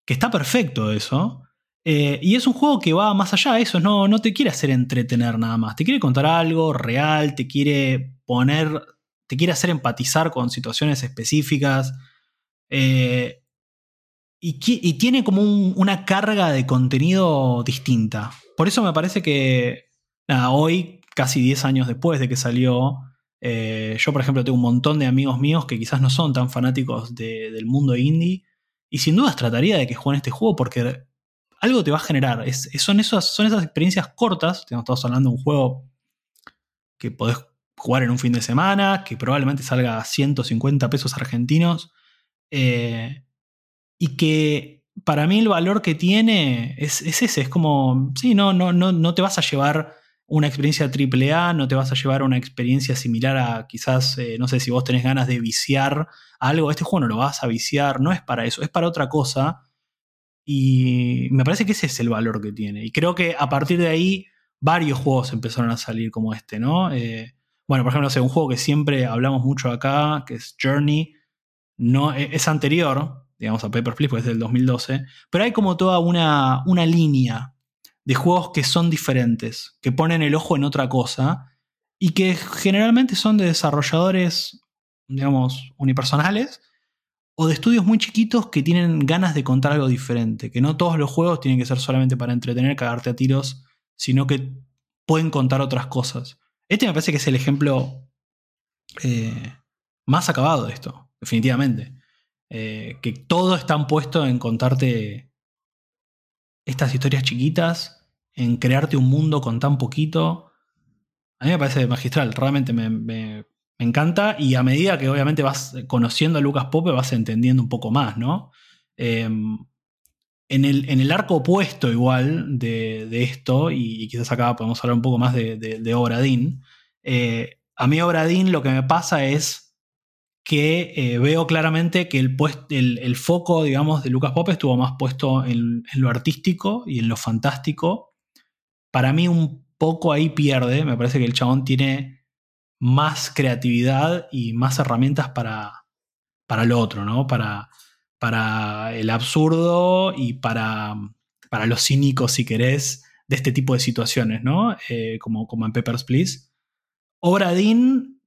que está perfecto eso. Eh, y es un juego que va más allá de eso, no, no te quiere hacer entretener nada más, te quiere contar algo real, te quiere poner, te quiere hacer empatizar con situaciones específicas. Eh, y, tiene como una carga de contenido distinta. Por eso me parece que hoy, casi 10 años después de que salió, eh, yo, por ejemplo, tengo un montón de amigos míos que quizás no son tan fanáticos del mundo indie. Y sin dudas trataría de que jueguen este juego porque algo te va a generar. son, esas, son esas experiencias cortas. Estamos hablando de un juego que podés jugar en un fin de semana, que probablemente salga a 150 pesos argentinos. Eh, y que para mí el valor que tiene es, ese. Es como, sí, no, no, no, no te vas a llevar una experiencia AAA, no te vas a llevar una experiencia similar a quizás, eh, no sé si vos tenés ganas de viciar algo, este juego no lo vas a viciar, no es para eso, es para otra cosa. Y me parece que ese es el valor que tiene. Y creo que a partir de ahí varios juegos empezaron a salir como este, ¿no? Eh, bueno, por ejemplo, un juego que siempre hablamos mucho acá, que es Journey, no, e, es anterior, digamos, a Paper Please, porque es del 2012, pero hay como toda una, una línea de juegos que son diferentes, que ponen el ojo en otra cosa y que generalmente son de desarrolladores, digamos, unipersonales o de estudios muy chiquitos que tienen ganas de contar algo diferente, que no todos los juegos tienen que ser solamente para entretener, cagarte a tiros, sino que pueden contar otras cosas. Este me parece que es el ejemplo eh, más acabado de esto, definitivamente. Eh, que todo está puesto en contarte estas historias chiquitas, en crearte un mundo con tan poquito. A mí me parece magistral, realmente me, encanta y a medida que obviamente vas conociendo a Lucas Pope vas entendiendo un poco más, ¿no? Em, en, el, en, el, arco opuesto igual de, esto, y, quizás acá podemos hablar un poco más de, de, Obradín, eh, a mí Obradín lo que me pasa es que eh, veo claramente que el, el, foco, digamos, de Lucas Pope estuvo más puesto en, lo artístico y en lo fantástico. Para mí un poco ahí pierde, me parece que el chabón tiene más creatividad y más herramientas para, para lo otro, ¿no? Para, para el absurdo y para, para lo cínico, si querés, de este tipo de situaciones, ¿no? Eh, como, como en Peppers Please. Obradín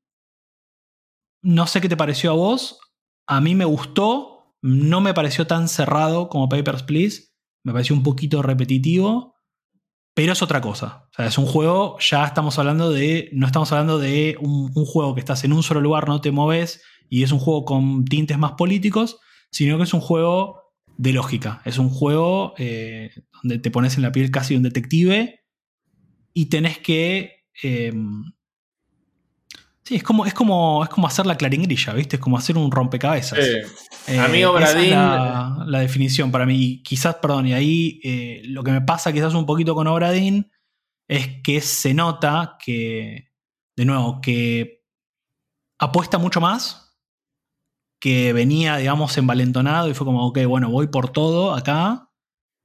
no sé qué te pareció a vos. A mí me gustó. No me pareció tan cerrado como Papers, Please. Me pareció un poquito repetitivo. Pero es otra cosa. O sea, es un juego, ya estamos hablando de. No estamos hablando de un, juego que estás en un solo lugar, no te moves, y es un juego con tintes más políticos, sino que es un juego de lógica. Es un juego eh, donde te pones en la piel casi de un detective y tenés que. Em, sí, es como, es, como, es como hacer la claringrilla, ¿viste? Es como hacer un rompecabezas. Sí. A mí, Obradín. Eh, esa es la, definición para mí. quizás, perdón, y ahí eh, lo que me pasa quizás un poquito con Obradín es que se nota que, de nuevo, que apuesta mucho más que venía, digamos, envalentonado y fue como, ok, bueno, voy por todo acá.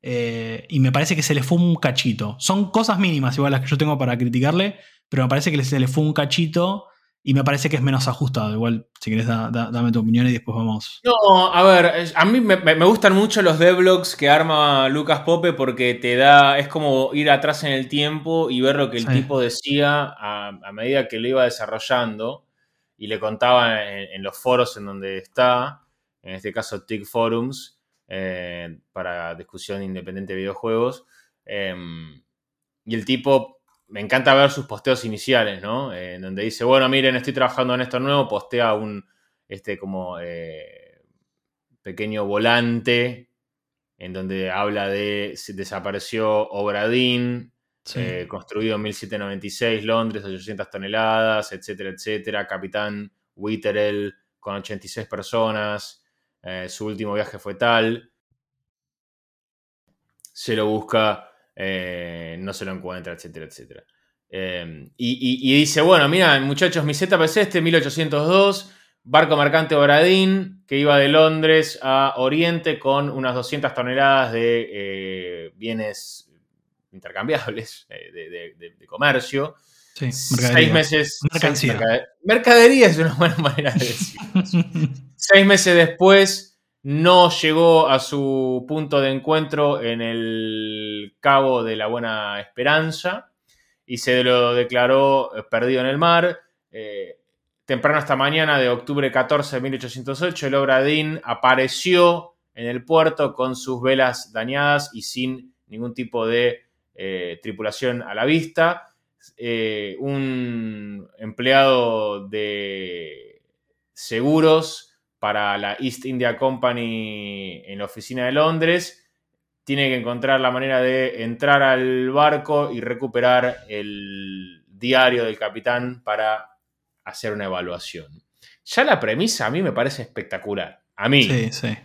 Eh, y me parece que se le fue un cachito. Son cosas mínimas, igual las que yo tengo para criticarle, pero me parece que se le fue un cachito y me parece que es menos ajustado. Igual, si querés, dame tu opinión y después vamos. No, a ver, a mí me, gustan mucho los devlogs que arma Lucas Pope porque te da, es como ir atrás en el tiempo y ver lo que el tipo decía a, a medida que lo iba desarrollando y le contaba en, los foros en donde está, en este caso TIC Forums, eh, para discusión independiente de videojuegos. Em, y el tipo, me encanta ver sus posteos iniciales, ¿no? En donde dice, bueno, miren, estoy trabajando en esto nuevo, postea un, este como eh, pequeño volante en donde habla de si desapareció Obradín, eh, construido en 1796, Londres, 800 toneladas, etcétera, etcétera. Capitán Witterell con 86 personas. Eh, su último viaje fue tal. Se lo busca, eh, no se lo encuentra, etcétera, etcétera. Y, dice, bueno, mira, muchachos, mi setup es este, 1802, barco mercante Obradín, que iba de Londres a Oriente con unas 200 toneladas de bienes intercambiables eh, de, comercio. Sí, seis meses. Mercancía. mercadería es una buena manera de decirlo. seis meses después no llegó a su punto de encuentro en el Cabo de la Buena Esperanza y se lo declaró eh, perdido en el mar. Eh, temprano esta mañana de octubre 14 de 1808, el Obradín apareció en el puerto con sus velas dañadas y sin ningún tipo de eh, tripulación a la vista, un empleado de seguros para la East India Company en la oficina de Londres, tiene que encontrar la manera de entrar al barco y recuperar el diario del capitán para hacer una evaluación. Ya la premisa a mí me parece espectacular. A mí. Sí, sí.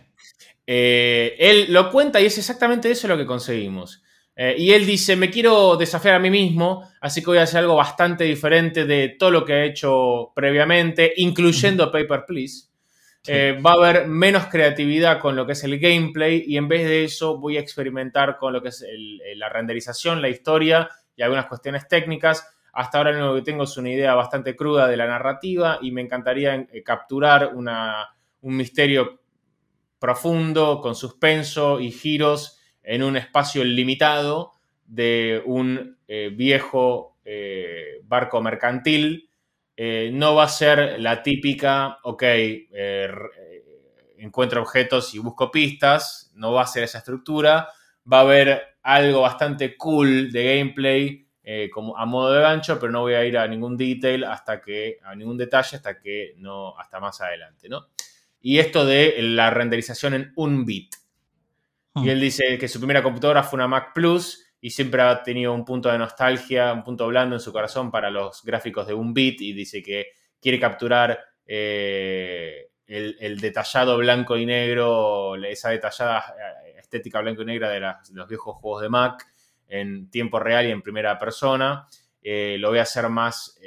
Eh, él lo cuenta y es exactamente eso lo que conseguimos. Eh, y él dice, me quiero desafiar a mí mismo, así que voy a hacer algo bastante diferente de todo lo que he hecho previamente, incluyendo Paper Please. Eh, va a haber menos creatividad con lo que es el gameplay y en vez de eso voy a experimentar con lo que es la renderización, la historia y algunas cuestiones técnicas. Hasta ahora lo que tengo es una idea bastante cruda de la narrativa y me encantaría eh, capturar un misterio profundo, con suspenso y giros en un espacio limitado de un eh, viejo eh, barco mercantil. Eh, no va a ser la típica, ok, encuentro objetos y busco pistas, no va a ser esa estructura, va a haber algo bastante cool de gameplay como a modo de gancho, pero no voy a ir a ningún detail hasta que, a ningún detalle hasta que no, hasta más adelante, ¿no? Y esto de la renderización en un bit. Y él dice que su primera computadora fue una Mac Plus y siempre ha tenido un punto de nostalgia, un punto blando en su corazón para los gráficos de un bit y dice que quiere capturar eh, el, detallado blanco y negro, esa detallada eh, estética blanco y negra de, los viejos juegos de Mac en tiempo real y en primera persona. Eh, lo voy a hacer más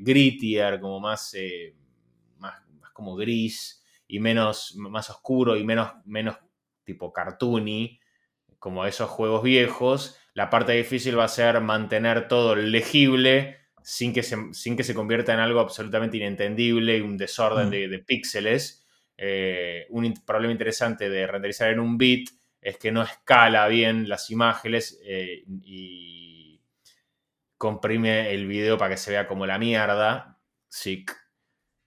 grittier, como más, más, como gris y menos, más oscuro y menos, menos tipo cartoony, como esos juegos viejos, la parte difícil va a ser mantener todo legible sin que se, sin que se convierta en algo absolutamente inentendible y un desorden mm. de, píxeles. Eh, un problema interesante de renderizar en un bit es que no escala bien las imágenes eh, y comprime el video para que se vea como la mierda.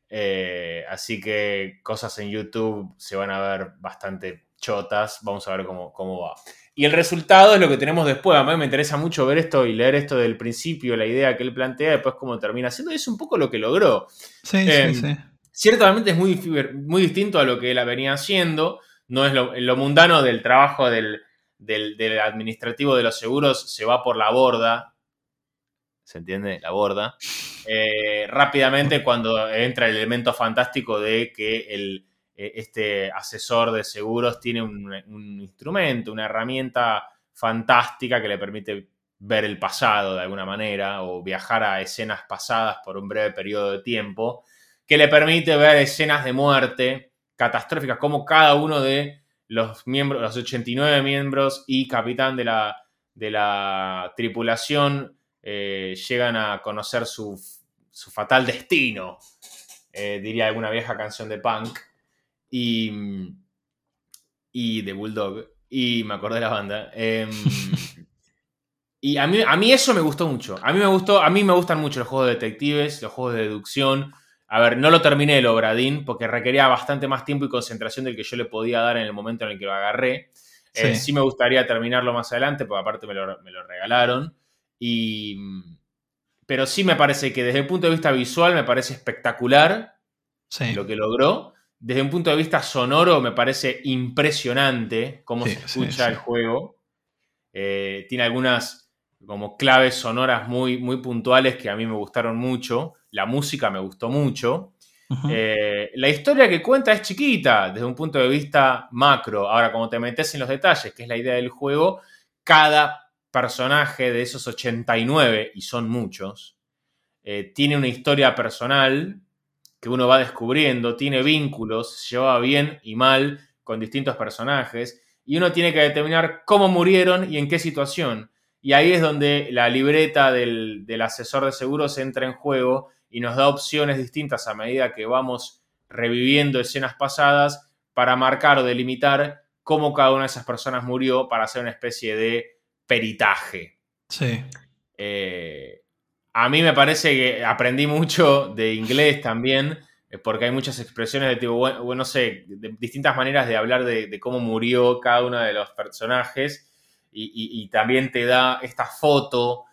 Eh, así que cosas en YouTube se van a ver bastante chotas. Vamos a ver cómo, cómo va. Y el resultado es lo que tenemos después. A mí me interesa mucho ver esto y leer esto del principio, la idea que él plantea, después cómo termina siendo. es un poco lo que logró. Sí, sí, em, sí. Ciertamente es muy, muy distinto a lo que él venía haciendo. no es lo, mundano del trabajo del, del, administrativo de los seguros se va por la borda. ¿Se entiende? La borda. Eh, rápidamente cuando entra el elemento fantástico de que el, eh, este asesor de seguros tiene un, instrumento, una herramienta fantástica que le permite ver el pasado de alguna manera o viajar a escenas pasadas por un breve periodo de tiempo, que le permite ver escenas de muerte catastróficas, como cada uno de los miembros, los 89 miembros y capitán de la, de la tripulación eh, llegan a conocer su, fatal destino, eh, diría alguna vieja canción de punk, y, y de Bulldog, y me acordé de la banda. Em, y a mí, a mí eso me gustó mucho. A mí me gustó, a mí me gustan mucho los juegos de detectives, los juegos de deducción. A ver, no lo terminé el Obradín porque requería bastante más tiempo y concentración del que yo le podía dar en el momento en el que lo agarré. Eh, sí, me gustaría terminarlo más adelante, porque aparte me lo, regalaron. Y, pero sí me parece que desde el punto de vista visual me parece espectacular lo que logró. Desde un punto de vista sonoro me parece impresionante cómo se escucha el juego. Eh, tiene algunas como claves sonoras muy, muy puntuales que a mí me gustaron mucho. La música me gustó mucho. Eh, la historia que cuenta es chiquita desde un punto de vista macro. Ahora, como te metes en los detalles, que es la idea del juego, cada personaje de esos 89, y son muchos, eh, tiene una historia personal que uno va descubriendo, tiene vínculos, se lleva bien y mal con distintos personajes, y uno tiene que determinar cómo murieron y en qué situación. Y ahí es donde la libreta del, asesor de seguros entra en juego y nos da opciones distintas a medida que vamos reviviendo escenas pasadas para marcar o delimitar cómo cada una de esas personas murió para hacer una especie de peritaje. Sí. Eh, a mí me parece que aprendí mucho de inglés también, eh, porque hay muchas expresiones de tipo, bueno, no sé, distintas maneras de hablar de, cómo murió cada uno de los personajes. Y, también te da esta foto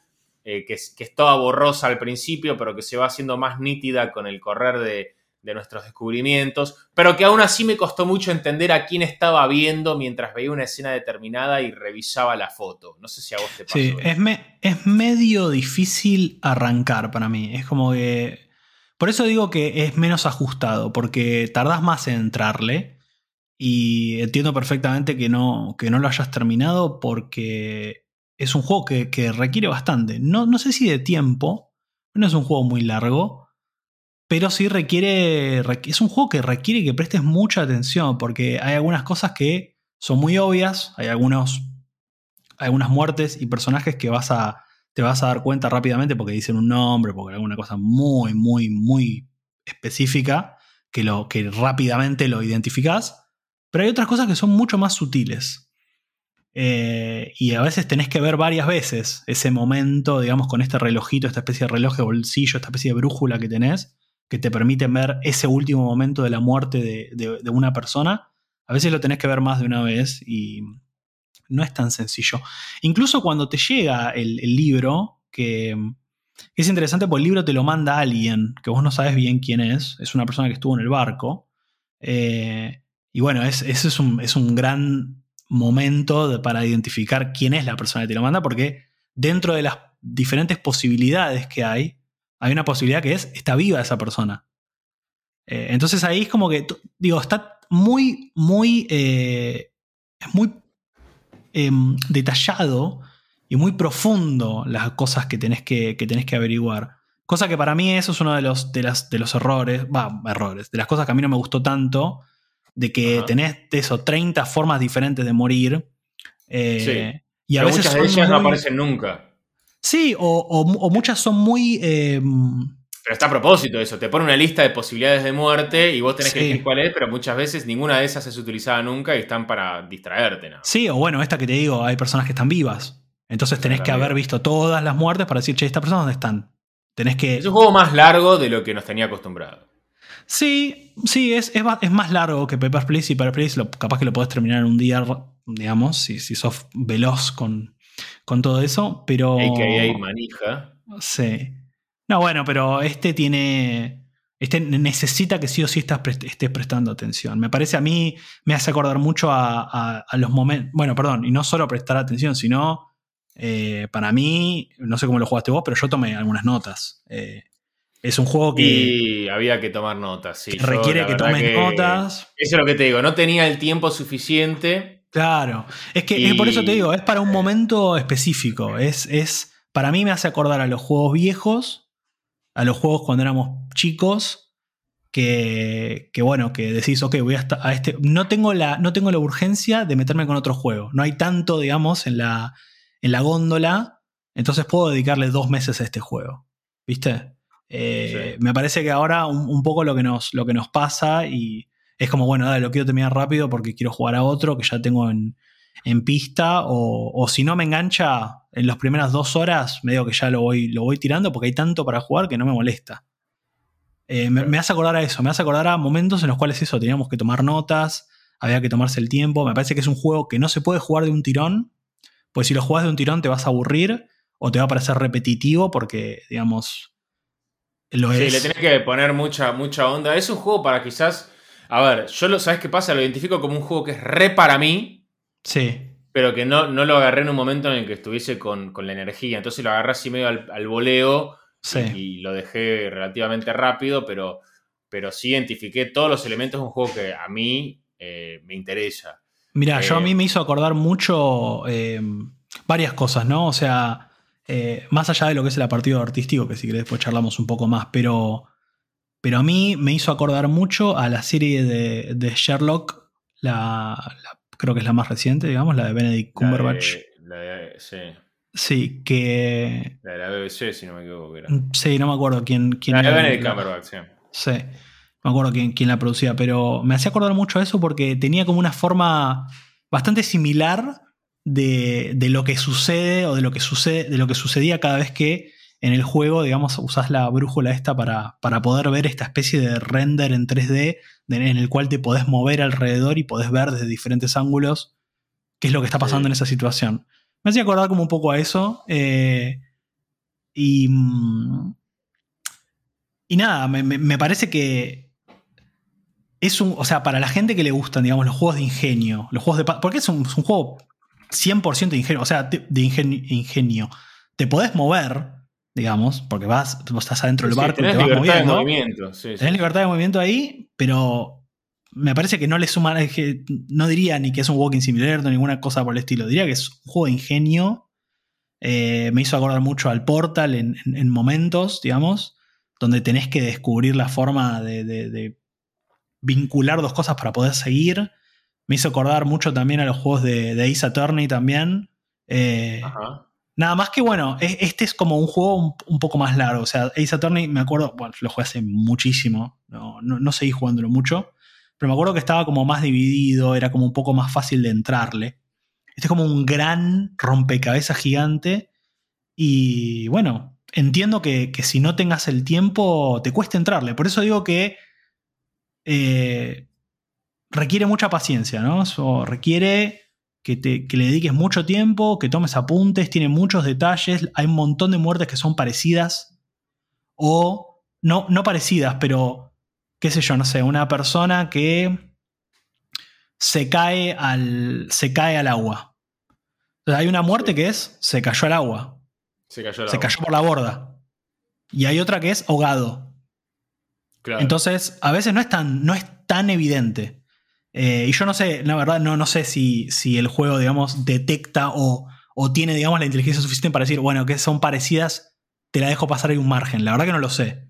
eh, que, que, es, toda borrosa al principio, pero que se va haciendo más nítida con el correr de, nuestros descubrimientos, pero que aún así me costó mucho entender a quién estaba viendo mientras veía una escena determinada y revisaba la foto. No sé si a vos te pasó. Sí, es, es medio difícil arrancar para mí. Es como que... Por eso digo que es menos ajustado, porque tardás más en entrarle. Y entiendo perfectamente que no, que no lo hayas terminado porque es un juego que, requiere bastante. No, no, sé si de tiempo, no es un juego muy largo, pero sí requiere, es un juego que requiere que prestes mucha atención porque hay algunas cosas que son muy obvias, hay algunos, algunas muertes y personajes que vas a, te vas a dar cuenta rápidamente porque dicen un nombre, porque alguna cosa muy, muy, muy específica que, lo, que rápidamente lo identificas. Pero hay otras cosas que son mucho más sutiles. Eh, y a veces tenés que ver varias veces ese momento, digamos, con este relojito, esta especie de reloj de bolsillo, esta especie de brújula que tenés, que te permiten ver ese último momento de la muerte de, una persona. A veces lo tenés que ver más de una vez y no es tan sencillo. Incluso cuando te llega el, libro, que, es interesante porque el libro te lo manda alguien, que vos no sabes bien quién es, es una persona que estuvo en el barco. Eh, y bueno, ese es, un, es un gran momento para identificar quién es la persona que te lo manda, porque dentro de las diferentes posibilidades que hay, hay una posibilidad que es, está viva esa persona. Eh, entonces ahí es como que, digo, está muy, muy, eh, es muy em, detallado y muy profundo las cosas que tenés que, que, tenés que averiguar. Cosa que para mí eso es uno de los, de las, de los errores, va, errores, de las cosas que a mí no me gustó tanto de que tenés eso, 30 formas diferentes de morir. Eh, sí. Y a veces muchas de ellas no aparecen nunca. Sí, o, muchas son muy. Eh, pero está a propósito eso, te pone una lista de posibilidades de muerte y vos tenés que decir cuál es, pero muchas veces ninguna de esas es utilizada nunca y están para distraerte. ¿no? Sí, o bueno, esta que te digo, hay personas que están vivas. Entonces tenés que haber visto todas las muertes para decir, che, ¿estas personas dónde están? Tenés que... Es un juego más largo de lo que nos tenía acostumbrado. Sí, sí, es, es, más largo que Paper Please y Paper Please lo, capaz que lo podés terminar en un día, digamos, si, si sos veloz con, con todo eso, pero... hay manija. Sí. No, bueno, pero este tiene... este necesita que sí o sí estés prestando atención. Me parece a mí, me hace acordar mucho a, los momentos, bueno, perdón, y no solo prestar atención, sino eh, para mí, no sé cómo lo jugaste vos, pero yo tomé algunas notas. Eh, es un juego que. Y había que tomar notas, sí. requiere que tomes notas. Eso es lo que te digo, no tenía el tiempo suficiente. Claro. Es que es por eso te digo, es para un momento específico. Es, es. Para mí me hace acordar a los juegos viejos, a los juegos cuando éramos chicos. Que, que bueno, que decís, ok, voy a, a este. No tengo, la, no tengo la urgencia de meterme con otro juego. No hay tanto, digamos, en la, en la góndola. Entonces puedo dedicarle dos meses a este juego. ¿Viste? Eh, me parece que ahora un, poco lo que, nos, lo que nos pasa y es como, bueno, dale, lo quiero terminar rápido porque quiero jugar a otro que ya tengo en, pista o, si no me engancha en las primeras dos horas, me digo que ya lo voy, lo voy tirando porque hay tanto para jugar que no me molesta. Eh, me, hace acordar a eso, me hace acordar a momentos en los cuales eso, teníamos que tomar notas, había que tomarse el tiempo, me parece que es un juego que no se puede jugar de un tirón, pues si lo juegas de un tirón te vas a aburrir o te va a parecer repetitivo porque, digamos, sí, le tienes que poner mucha, mucha onda. Es un juego para quizás. A ver, yo lo, ¿sabes qué pasa? Lo identifico como un juego que es re para mí. Sí. Pero que no, no lo agarré en un momento en el que estuviese con, la energía. Entonces lo agarré así medio al, voleo. Sí. Y, lo dejé relativamente rápido, pero, pero sí identifiqué todos los elementos de un juego que a mí eh, me interesa. Mira, yo a mí eh, me hizo acordar mucho eh, varias cosas, ¿no? O sea, más allá de lo que es el partido artístico, que si querés después charlamos un poco más, pero, pero a mí me hizo acordar mucho a la serie de, Sherlock, la, creo que es la más reciente, digamos, la de Benedict Cumberbatch. sí. Sí, que. La de la BBC, si no me equivoco. Era. Sí, no me acuerdo quién. quién la de Benedict Cumberbatch, sí. Sí, me acuerdo quién, quién, la producía, pero me hacía acordar mucho a eso porque tenía como una forma bastante similar de, lo que sucede o de lo que, sucede, de lo que sucedía cada vez que en el juego, digamos, usás la brújula esta para, para poder ver esta especie de render en 3D en el cual te podés mover alrededor y podés ver desde diferentes ángulos qué es lo que está pasando en esa situación. Me hacía acordar como un poco a eso. Eh, y, mm, y nada, me, parece que es un. O sea, para la gente que le gustan, digamos, los juegos de ingenio, los juegos de. Porque es un, es un juego 100% de ingenio, o sea, de ingenio, Te podés mover, digamos, porque vas, estás adentro del barco, te vas moviendo. De movimiento, tenés libertad de movimiento ahí, pero me parece que no le suma, no diría ni que es un walking simulator ni ninguna cosa por el estilo, diría que es un juego de ingenio. Eh, me hizo acordar mucho al Portal en, momentos, digamos, donde tenés que descubrir la forma de vincular dos cosas para poder seguir. Me hizo acordar mucho también a los juegos de, de Ace Attorney también. Eh, nada más que bueno, este es como un juego un, poco más largo. O sea, Ace Attorney, me acuerdo, bueno, lo jugué hace muchísimo, no, no, seguí jugándolo mucho, pero me acuerdo que estaba como más dividido, era como un poco más fácil de entrarle. Este es como un gran rompecabezas gigante y bueno, entiendo que, si no tengas el tiempo te cuesta entrarle. Por eso digo que eh, requiere mucha paciencia, ¿no? Requiere que, te, le dediques mucho tiempo, que tomes apuntes, tiene muchos detalles, hay un montón de muertes que son parecidas o no, no parecidas, pero qué sé yo, no sé, una persona que se cae al, se cae al agua. hay una muerte que es se cayó al agua. Se cayó, se cayó por la borda. Y hay otra que es ahogado. Entonces, a veces no es tan, no es tan evidente. Eh, y yo no sé, la verdad, no, no sé si, si el juego, digamos, detecta o, tiene, digamos, la inteligencia suficiente para decir, bueno, que son parecidas, te la dejo pasar ahí un margen. La verdad que no lo sé.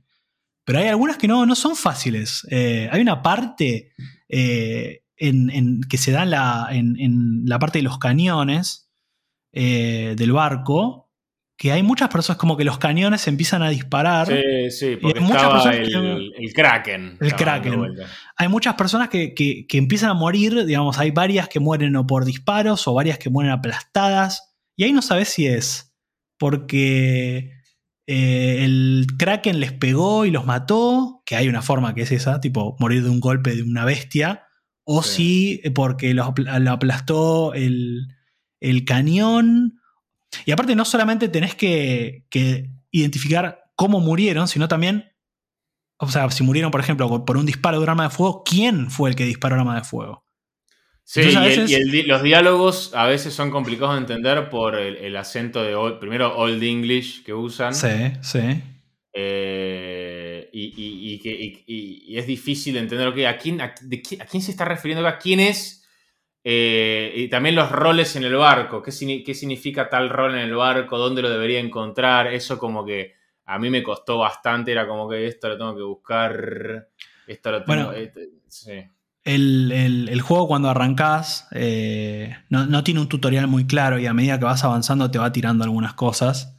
Pero hay algunas que no, no son fáciles. Eh, hay una parte eh, en, que se da en la, en, la parte de los cañones del barco, que hay muchas personas como que los cañones empiezan a disparar. Sí, sí, porque estaba el, Kraken. El Kraken. Hay muchas personas que, empiezan a morir, digamos, hay varias que mueren o por disparos o varias que mueren aplastadas. Y ahí no sabes si es porque eh, el Kraken les pegó y los mató, que hay una forma que es esa, tipo morir de un golpe de una bestia, o si porque lo, aplastó el, el cañón y aparte no solamente tenés que, identificar cómo murieron, sino también o sea, si murieron, por ejemplo, por un disparo de un arma de fuego, ¿quién fue el que disparó el arma de fuego? Sí, y, los diálogos a veces son complicados de entender por el, acento de, primero, Old English que usan. Sí, sí. Eh, y, es difícil entender, okay, ¿a, quién, a, quién se está refiriendo acá? ¿Quién es? Eh, y también los roles en el barco. ¿Qué, ¿Qué significa tal rol en el barco? ¿Dónde lo debería encontrar? Eso como que a mí me costó bastante. Era como que esto lo tengo que buscar. Esto lo tengo... Bueno, este, sí. El, juego cuando arrancás eh, no, tiene un tutorial muy claro y a medida que vas avanzando te va tirando algunas cosas.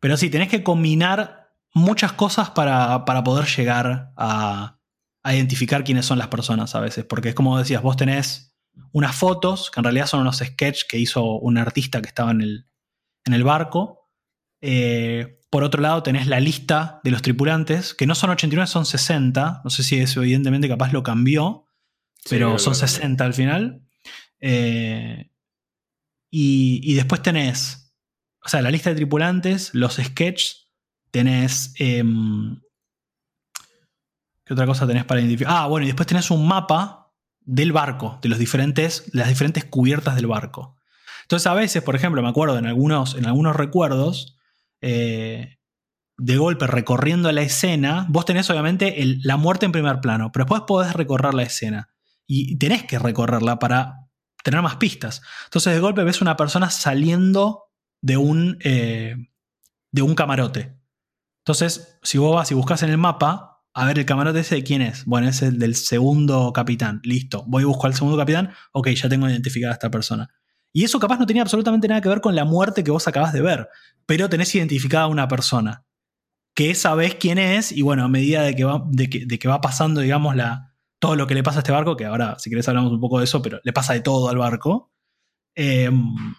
Pero sí, tenés que combinar muchas cosas para, poder llegar a, identificar quiénes son las personas a veces. Porque es como decías, vos tenés unas fotos, que en realidad son unos sketches que hizo un artista que estaba en el, en el barco. Eh, por otro lado, tenés la lista de los tripulantes, que no son 89, son 60. No sé si eso evidentemente capaz lo cambió pero son 60 al final. Eh, y, después tenés, o sea, la lista de tripulantes, los sketches, tenés... Em, ¿Qué otra cosa tenés para identificar? Ah, bueno, y después tenés un mapa del barco, de los diferentes, las diferentes cubiertas del barco. Entonces a veces, por ejemplo, me acuerdo en algunos, en algunos recuerdos, eh, de golpe recorriendo la escena, vos tenés obviamente la muerte en primer plano, pero después podés recorrer la escena y tenés que recorrerla para tener más pistas. Entonces de golpe ves una persona saliendo de un, eh, de un camarote. Entonces, si vos vas y buscas en el mapa, a ver el camarote ese de quién es. Bueno, es el del segundo capitán. Listo. Voy a buscar al segundo capitán. Ok, ya tengo identificada a esta persona. Y eso capaz no tenía absolutamente nada que ver con la muerte que vos acabas de ver. Pero tenés identificada a una persona. Que sabés quién es. Y bueno, a medida de que va, de que va pasando, digamos, la, todo lo que le pasa a este barco, que ahora, si querés, hablamos un poco de eso, pero le pasa de todo al barco. Em,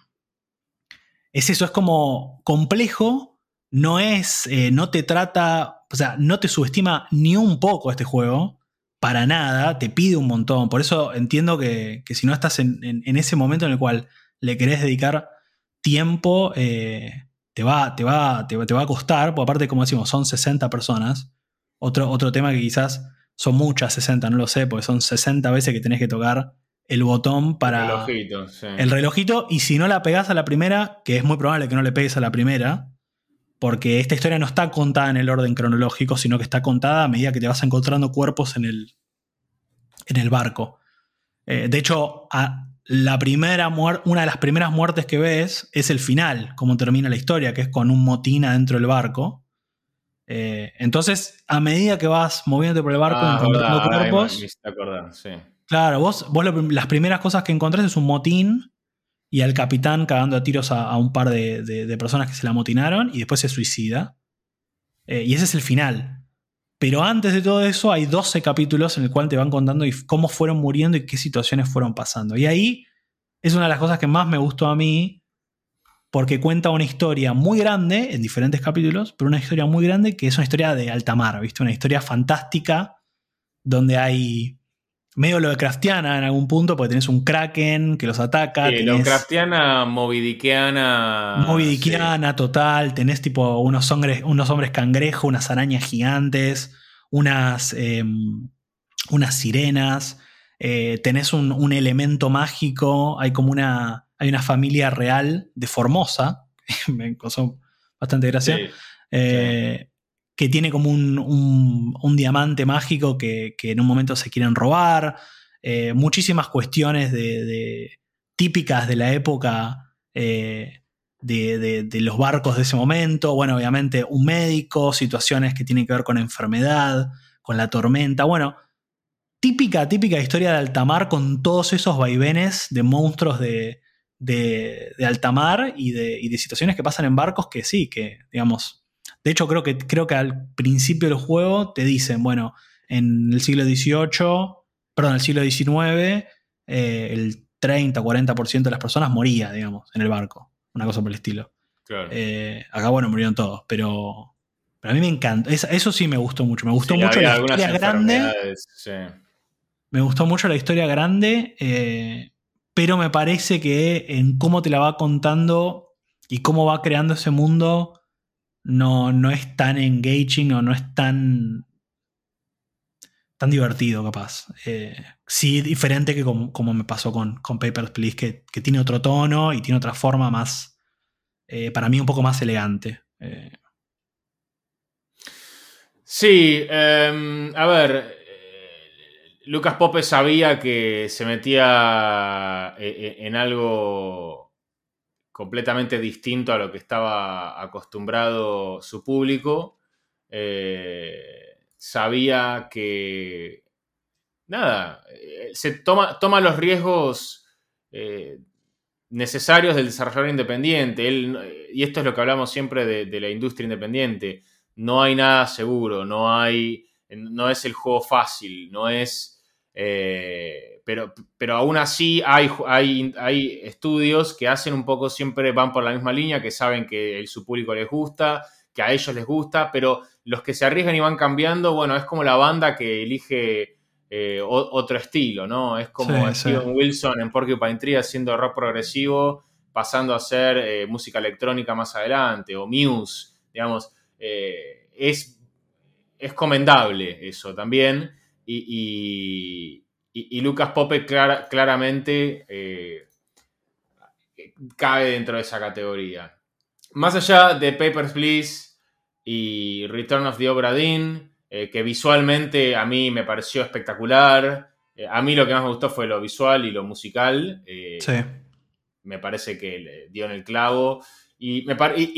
es eso, es como complejo, no es, eh, no te trata, o sea, no te subestima ni un poco este juego, para nada, te pide un montón. Por eso entiendo que, si no estás en, ese momento en el cual le querés dedicar tiempo, eh, te, va, te, va, te, va a costar, porque aparte, como decimos, son 60 personas. Otro, otro tema que quizás son muchas 60, no lo sé, porque son 60 veces que tenés que tocar el botón para. El relojito, sí. El relojito, y si no la pegás a la primera, que es muy probable que no le pegues a la primera, porque esta historia no está contada en el orden cronológico, sino que está contada a medida que te vas encontrando cuerpos en el, en el barco. Eh, de hecho, la primera una de las primeras muertes que ves es el final, cómo termina la historia, que es con un motín adentro del barco. Eh, entonces, a medida que vas moviéndote por el barco, ah, encontrando cuerpos. Claro, vos, las primeras cosas que encontrás es un motín y al capitán cagando a tiros a, un par de, personas que se la motinaron y después se suicida. Eh, y ese es el final. Pero antes de todo eso hay 12 capítulos en el cual te van contando cómo fueron muriendo y qué situaciones fueron pasando. Y ahí es una de las cosas que más me gustó a mí porque cuenta una historia muy grande en diferentes capítulos, pero una historia muy grande que es una historia de alta mar, ¿viste? Una historia fantástica donde hay medio lo de Craftiana en algún punto, porque tenés un Kraken que los ataca. Sí, lo Craftiana, Movidiquiana. Movidiquiana, total. Tenés tipo unos hombres, unos hombres cangrejo, unas arañas gigantes, unas, em, unas sirenas. Eh, tenés un, un elemento mágico, hay como una hay una familia real de Formosa, me causó bastante gracia, eh, que tiene como un, diamante mágico que, en un momento se quieren robar, eh, muchísimas cuestiones de, típicas de la época. Eh, de, de, los barcos de ese momento, bueno, obviamente un médico, situaciones que tienen que ver con enfermedad, con la tormenta, bueno, típica, típica historia de alta mar con todos esos vaivenes de monstruos de, de, alta mar y de, y de, situaciones que pasan en barcos que sí, que digamos. De hecho, creo que, creo que al principio del juego te dicen, bueno, en el siglo XVIII, perdón, en el siglo XIX, eh, el 30 o 40% de las personas moría, digamos, en el barco. Una cosa por el estilo. Eh, acá, bueno, murieron todos, pero, pero a mí me encanta. eso sí me gustó mucho. Me gustó mucho la historia grande. Me gustó mucho la historia grande. Eh, pero me parece que en cómo te la va contando y cómo va creando ese mundo no, no es tan engaging o no es tan tan divertido, capaz. Eh, sí, diferente que como, me pasó con, con Papers, Please, que, tiene otro tono y tiene otra forma más, eh, para mí, un poco más elegante. Eh. Sí, em, a ver, Lucas Pope sabía que se metía en algo completamente distinto a lo que estaba acostumbrado su público sabía que, nada, eh, se toma, toma los riesgos eh, necesarios del desarrollador independiente. Él, y esto es lo que hablamos siempre de, la industria independiente. No hay nada seguro, no hay, no es el juego fácil, no es... Eh, pero, pero aún así hay, hay, hay, estudios que hacen un poco, siempre van por la misma línea, que saben que el, su público les gusta, que a ellos les gusta, pero los que se arriesgan y van cambiando, bueno, es como la banda que elige eh, otro estilo, ¿no? Es como Steven Wilson en Porcupine Tree haciendo rock progresivo, pasando a hacer eh, música electrónica más adelante, o Muse, digamos. Eh, es, es comendable eso también. Y, Lucas Pope claramente cabe dentro de esa categoría. Más allá de Papers, Please y Return of the Obra Dinn, eh, que visualmente a mí me pareció espectacular. Eh, a mí lo que más me gustó fue lo visual y lo musical. Eh, sí. Me parece que dio en el clavo. Y,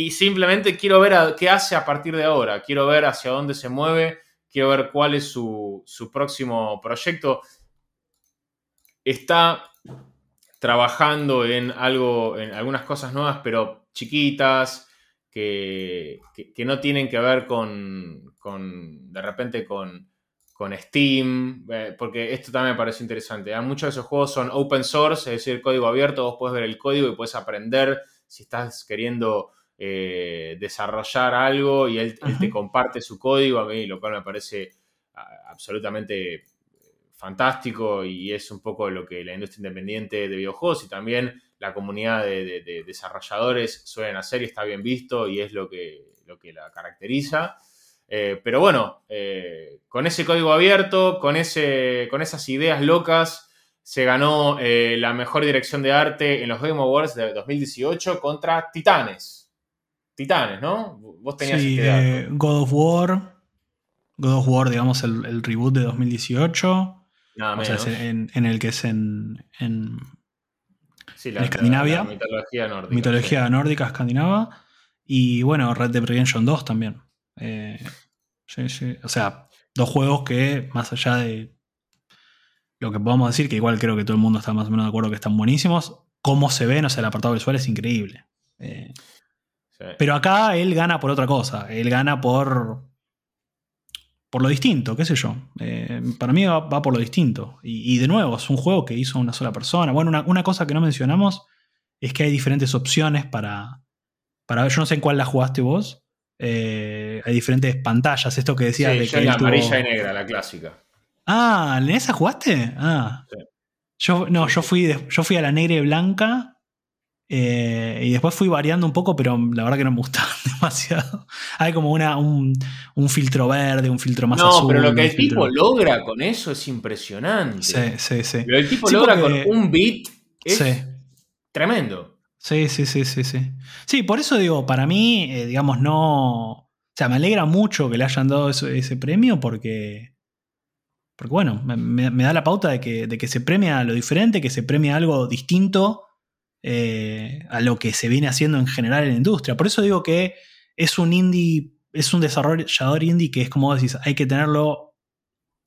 y, simplemente quiero ver qué hace a partir de ahora. Quiero ver hacia dónde se mueve. Quiero ver cuál es su, su próximo proyecto. Está trabajando en algo, en algunas cosas nuevas, pero chiquitas que, no tienen que ver con, de repente, con, Steam, eh, porque esto también me parece interesante. ¿eh? Muchos de esos juegos son open source, es decir, código abierto, vos puedes ver el código y puedes aprender si estás queriendo eh, desarrollar algo y él, te comparte su código, a mí lo cual me parece absolutamente fantástico y es un poco lo que la industria independiente de videojuegos y también la comunidad de, desarrolladores suelen hacer y está bien visto y es lo que, lo que la caracteriza. Eh, pero bueno, eh, con ese código abierto, con, ese, con esas ideas locas, se ganó eh, la mejor dirección de arte en los Game Awards de 2018 contra Titanes. Titanes, ¿no? Vos tenías sí, este God of War. God of War, digamos, el, reboot de 2018. Nada menos. O sea, en, el que es en en Escandinavia. mitología nórdica. Mitología nórdica escandinava. Y bueno, Red Dead Redemption 2 también. Eh, sí, sí. O sea, dos juegos que, más allá de lo que podamos decir, que igual creo que todo el mundo está más o menos de acuerdo que están buenísimos, cómo se ven, o sea, el apartado visual es increíble. Eh, pero acá él gana por otra cosa. Él gana por por lo distinto, qué sé yo. Eh, para mí va, por lo distinto. Y, de nuevo, es un juego que hizo una sola persona. Bueno, una, cosa que no mencionamos es que hay diferentes opciones para, para ver. Yo no sé en cuál la jugaste vos. Eh, hay diferentes pantallas. Esto que decías de que. la amarilla y negra, la clásica. Ah, ¿en esa jugaste? Ah. Yo, no, yo fui, yo fui a la negra y blanca eh, y después fui variando un poco, pero la verdad que no me gustaba demasiado. Hay como una, un, filtro verde, un filtro más azul. No, pero lo que el tipo logra con eso es impresionante. Sí, sí, sí. Lo que el tipo logra con un beat es tremendo. Sí, sí, sí, sí, sí. Sí, por eso digo, para mí, eh, digamos, no. O sea, me alegra mucho que le hayan dado ese, premio porque. Porque bueno, me, da la pauta de que, de que se premia lo diferente, que se premia algo distinto eh, a lo que se viene haciendo en general en la industria. Por eso digo que es un indie, es un desarrollador indie que es como decís, hay que tenerlo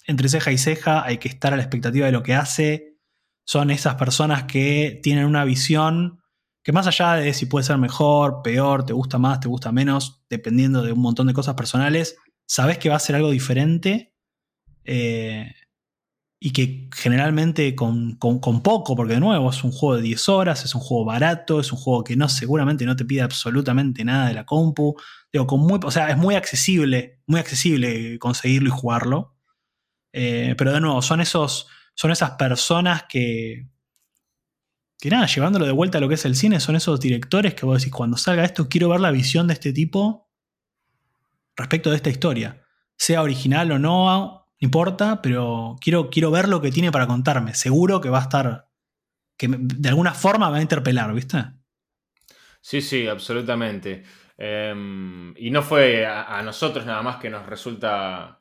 entre ceja y ceja, hay que estar a la expectativa de lo que hace. Son esas personas que tienen una visión que más allá de si puede ser mejor, peor, te gusta más, te gusta menos, dependiendo de un montón de cosas personales, sabes que va a ser algo diferente. Eh, y que generalmente con, poco, porque de nuevo es un juego de 10 horas, es un juego barato, es un juego que no seguramente no te pide absolutamente nada de la compu. Digo, con muy, o sea, es muy accesible, muy accesible conseguirlo y jugarlo. Eh, pero de nuevo, son, esos, son esas personas que, que nada, llevándolo de vuelta a lo que es el cine, son esos directores que vos decís, cuando salga esto, quiero ver la visión de este tipo respecto de esta historia. Sea original o no, importa, pero quiero, quiero ver lo que tiene para contarme. Seguro que va a estar, que de alguna forma va a interpelar, ¿viste? Sí, sí, absolutamente. Em, y no fue a, nosotros nada más que nos resulta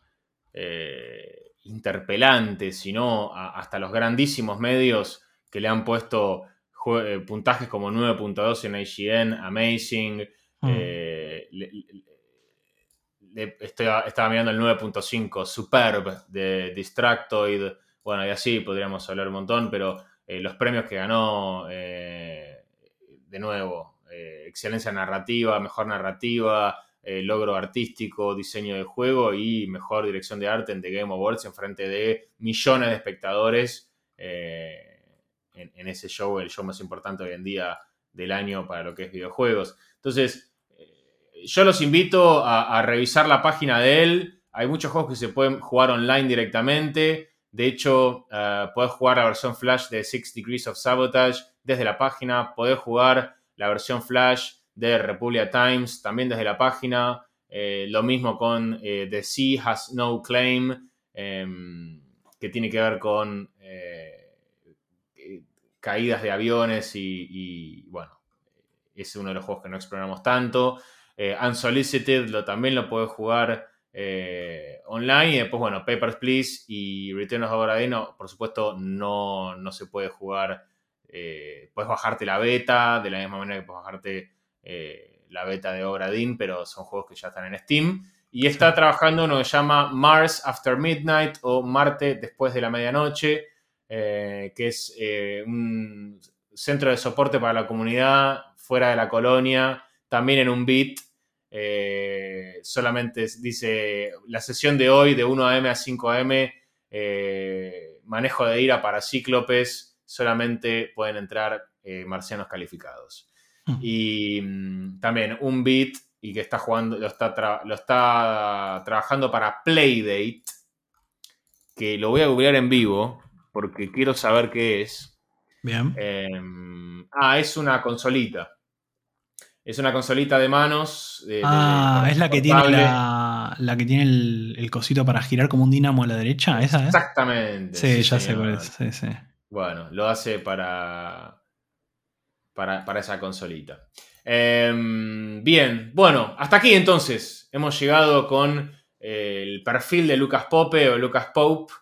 eh, interpelante, sino hasta los grandísimos medios que le han puesto eh, puntajes como 9.2 en IGN, Amazing. Mm. Eh, estaba mirando el 9.5, Superb de Distractoid. Bueno, y así podríamos hablar un montón, pero los premios que ganó, de nuevo, eh, excelencia narrativa, mejor narrativa, eh, logro artístico, diseño de juego y mejor dirección de arte en The Game Awards en frente de millones de espectadores eh, en, ese show, el show más importante hoy en día del año para lo que es videojuegos. Entonces, yo los invito a, revisar la página de él. Hay muchos juegos que se pueden jugar online directamente. De hecho, puedes jugar la versión Flash de Six Degrees of Sabotage desde la página. Podés jugar la versión Flash de Republic Times, también desde la página. Eh, lo mismo con eh, The Sea Has No Claim, em, que tiene que ver con caídas de aviones y, bueno, es uno de los juegos que no exploramos tanto. Unsolicited lo, también lo puedes jugar online. Y después, bueno, Papers, Please y Return of Obra por supuesto, no, no se puede jugar eh, puedes bajarte la beta, de la misma manera que puedes bajarte eh, la beta de Obra pero son juegos que ya están en Steam. Y está trabajando uno que se llama Mars After Midnight o Marte después de la medianoche, eh, que es un centro de soporte para la comunidad fuera de la colonia, también en un bit. Solamente dice la sesión de hoy de 1 am a 5 am, manejo de ira para cíclopes solamente pueden entrar eh, marcianos calificados. Hmm. Y mm, también un beat y que está jugando, lo está, lo está trabajando para Playdate, que lo voy a googlear en vivo porque quiero saber qué es. Bien. Em, ah, es una consolita. Es una consolita de manos. ah, es la que tiene la, la, que tiene el, cosito para girar como un dinamo a la derecha, ¿esa? Exactamente. Sí, ya sé cuál es. Sí, sí. Bueno, lo hace para, para, esa consolita. Em, bien, bueno, hasta aquí entonces hemos llegado con eh, el perfil de Lucas Pope o Lucas Pope.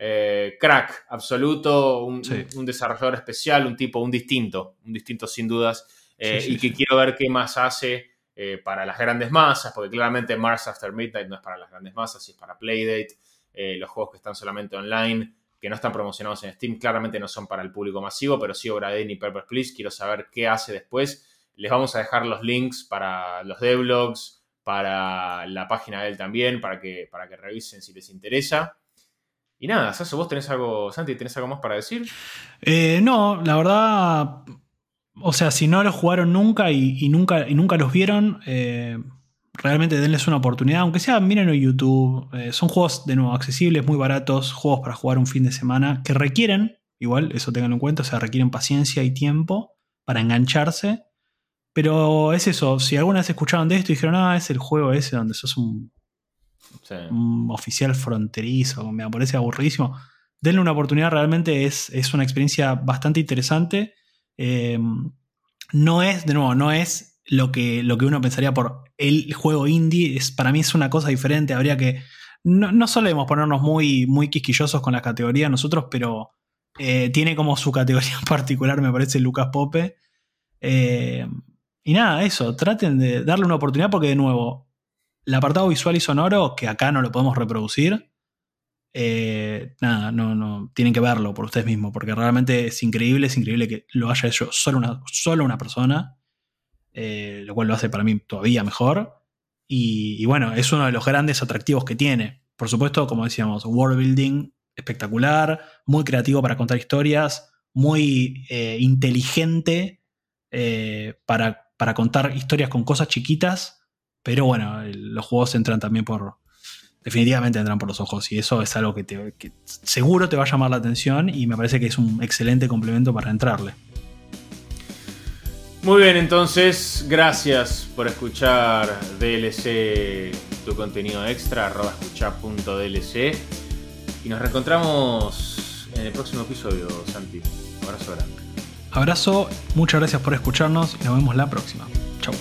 Eh, crack absoluto, un, desarrollador especial, un tipo, un distinto, un distinto sin dudas, eh, y que quiero ver qué más hace para las grandes masas, porque claramente Mars After Midnight no es para las grandes masas, es para Playdate, los juegos que están solamente online que no están promocionados en Steam, claramente no son para el público masivo, pero sí Obra y Purpose Please. Quiero saber qué hace después. Les vamos a dejar los links para los devlogs, para la página de él también, para que, para que revisen si les interesa. Y nada, Sasso, ¿vos tenés algo, Santi, tenés algo más para decir? Eh, no, la verdad, o sea, si no los jugaron nunca y, nunca, y nunca los vieron, eh, realmente denles una oportunidad, aunque sea miren en YouTube. Eh, son juegos de nuevo accesibles, muy baratos, juegos para jugar un fin de semana que requieren, igual eso tenganlo en cuenta, o sea, requieren paciencia y tiempo para engancharse. Pero es eso, si alguna vez escucharon de esto y dijeron, ah, es el juego ese donde sos un, oficial fronterizo, me parece aburridísimo. Denle una oportunidad, realmente es, es una experiencia bastante interesante. Eh, no es, de nuevo, no es lo que, lo que uno pensaría por el juego indie es, para mí es una cosa diferente. Habría que. No, solemos ponernos muy, muy quisquillosos con la categoría nosotros, pero eh, tiene como su categoría particular, me parece, Lucas Pope. Eh, y nada, eso, traten de darle una oportunidad porque, de nuevo, el apartado visual y sonoro, que acá no lo podemos reproducir, eh, nada, no, no, tienen que verlo por ustedes mismos, porque realmente es increíble, es increíble que lo haya hecho solo una, solo una persona. Eh, lo cual lo hace para mí todavía mejor. Y, bueno, es uno de los grandes atractivos que tiene. Por supuesto, como decíamos, world building espectacular, muy creativo para contar historias, muy eh, inteligente para, para, contar historias con cosas chiquitas, pero bueno, los juegos entran también por... Definitivamente entran por los ojos y eso es algo que, que seguro te va a llamar la atención y me parece que es un excelente complemento para entrarle. Muy bien, entonces, gracias por escuchar DLC, tu contenido extra, arroba escucha.dlc. Y nos reencontramos en el próximo episodio, Santi. Un abrazo grande. Abrazo, muchas gracias por escucharnos y nos vemos la próxima. Chau.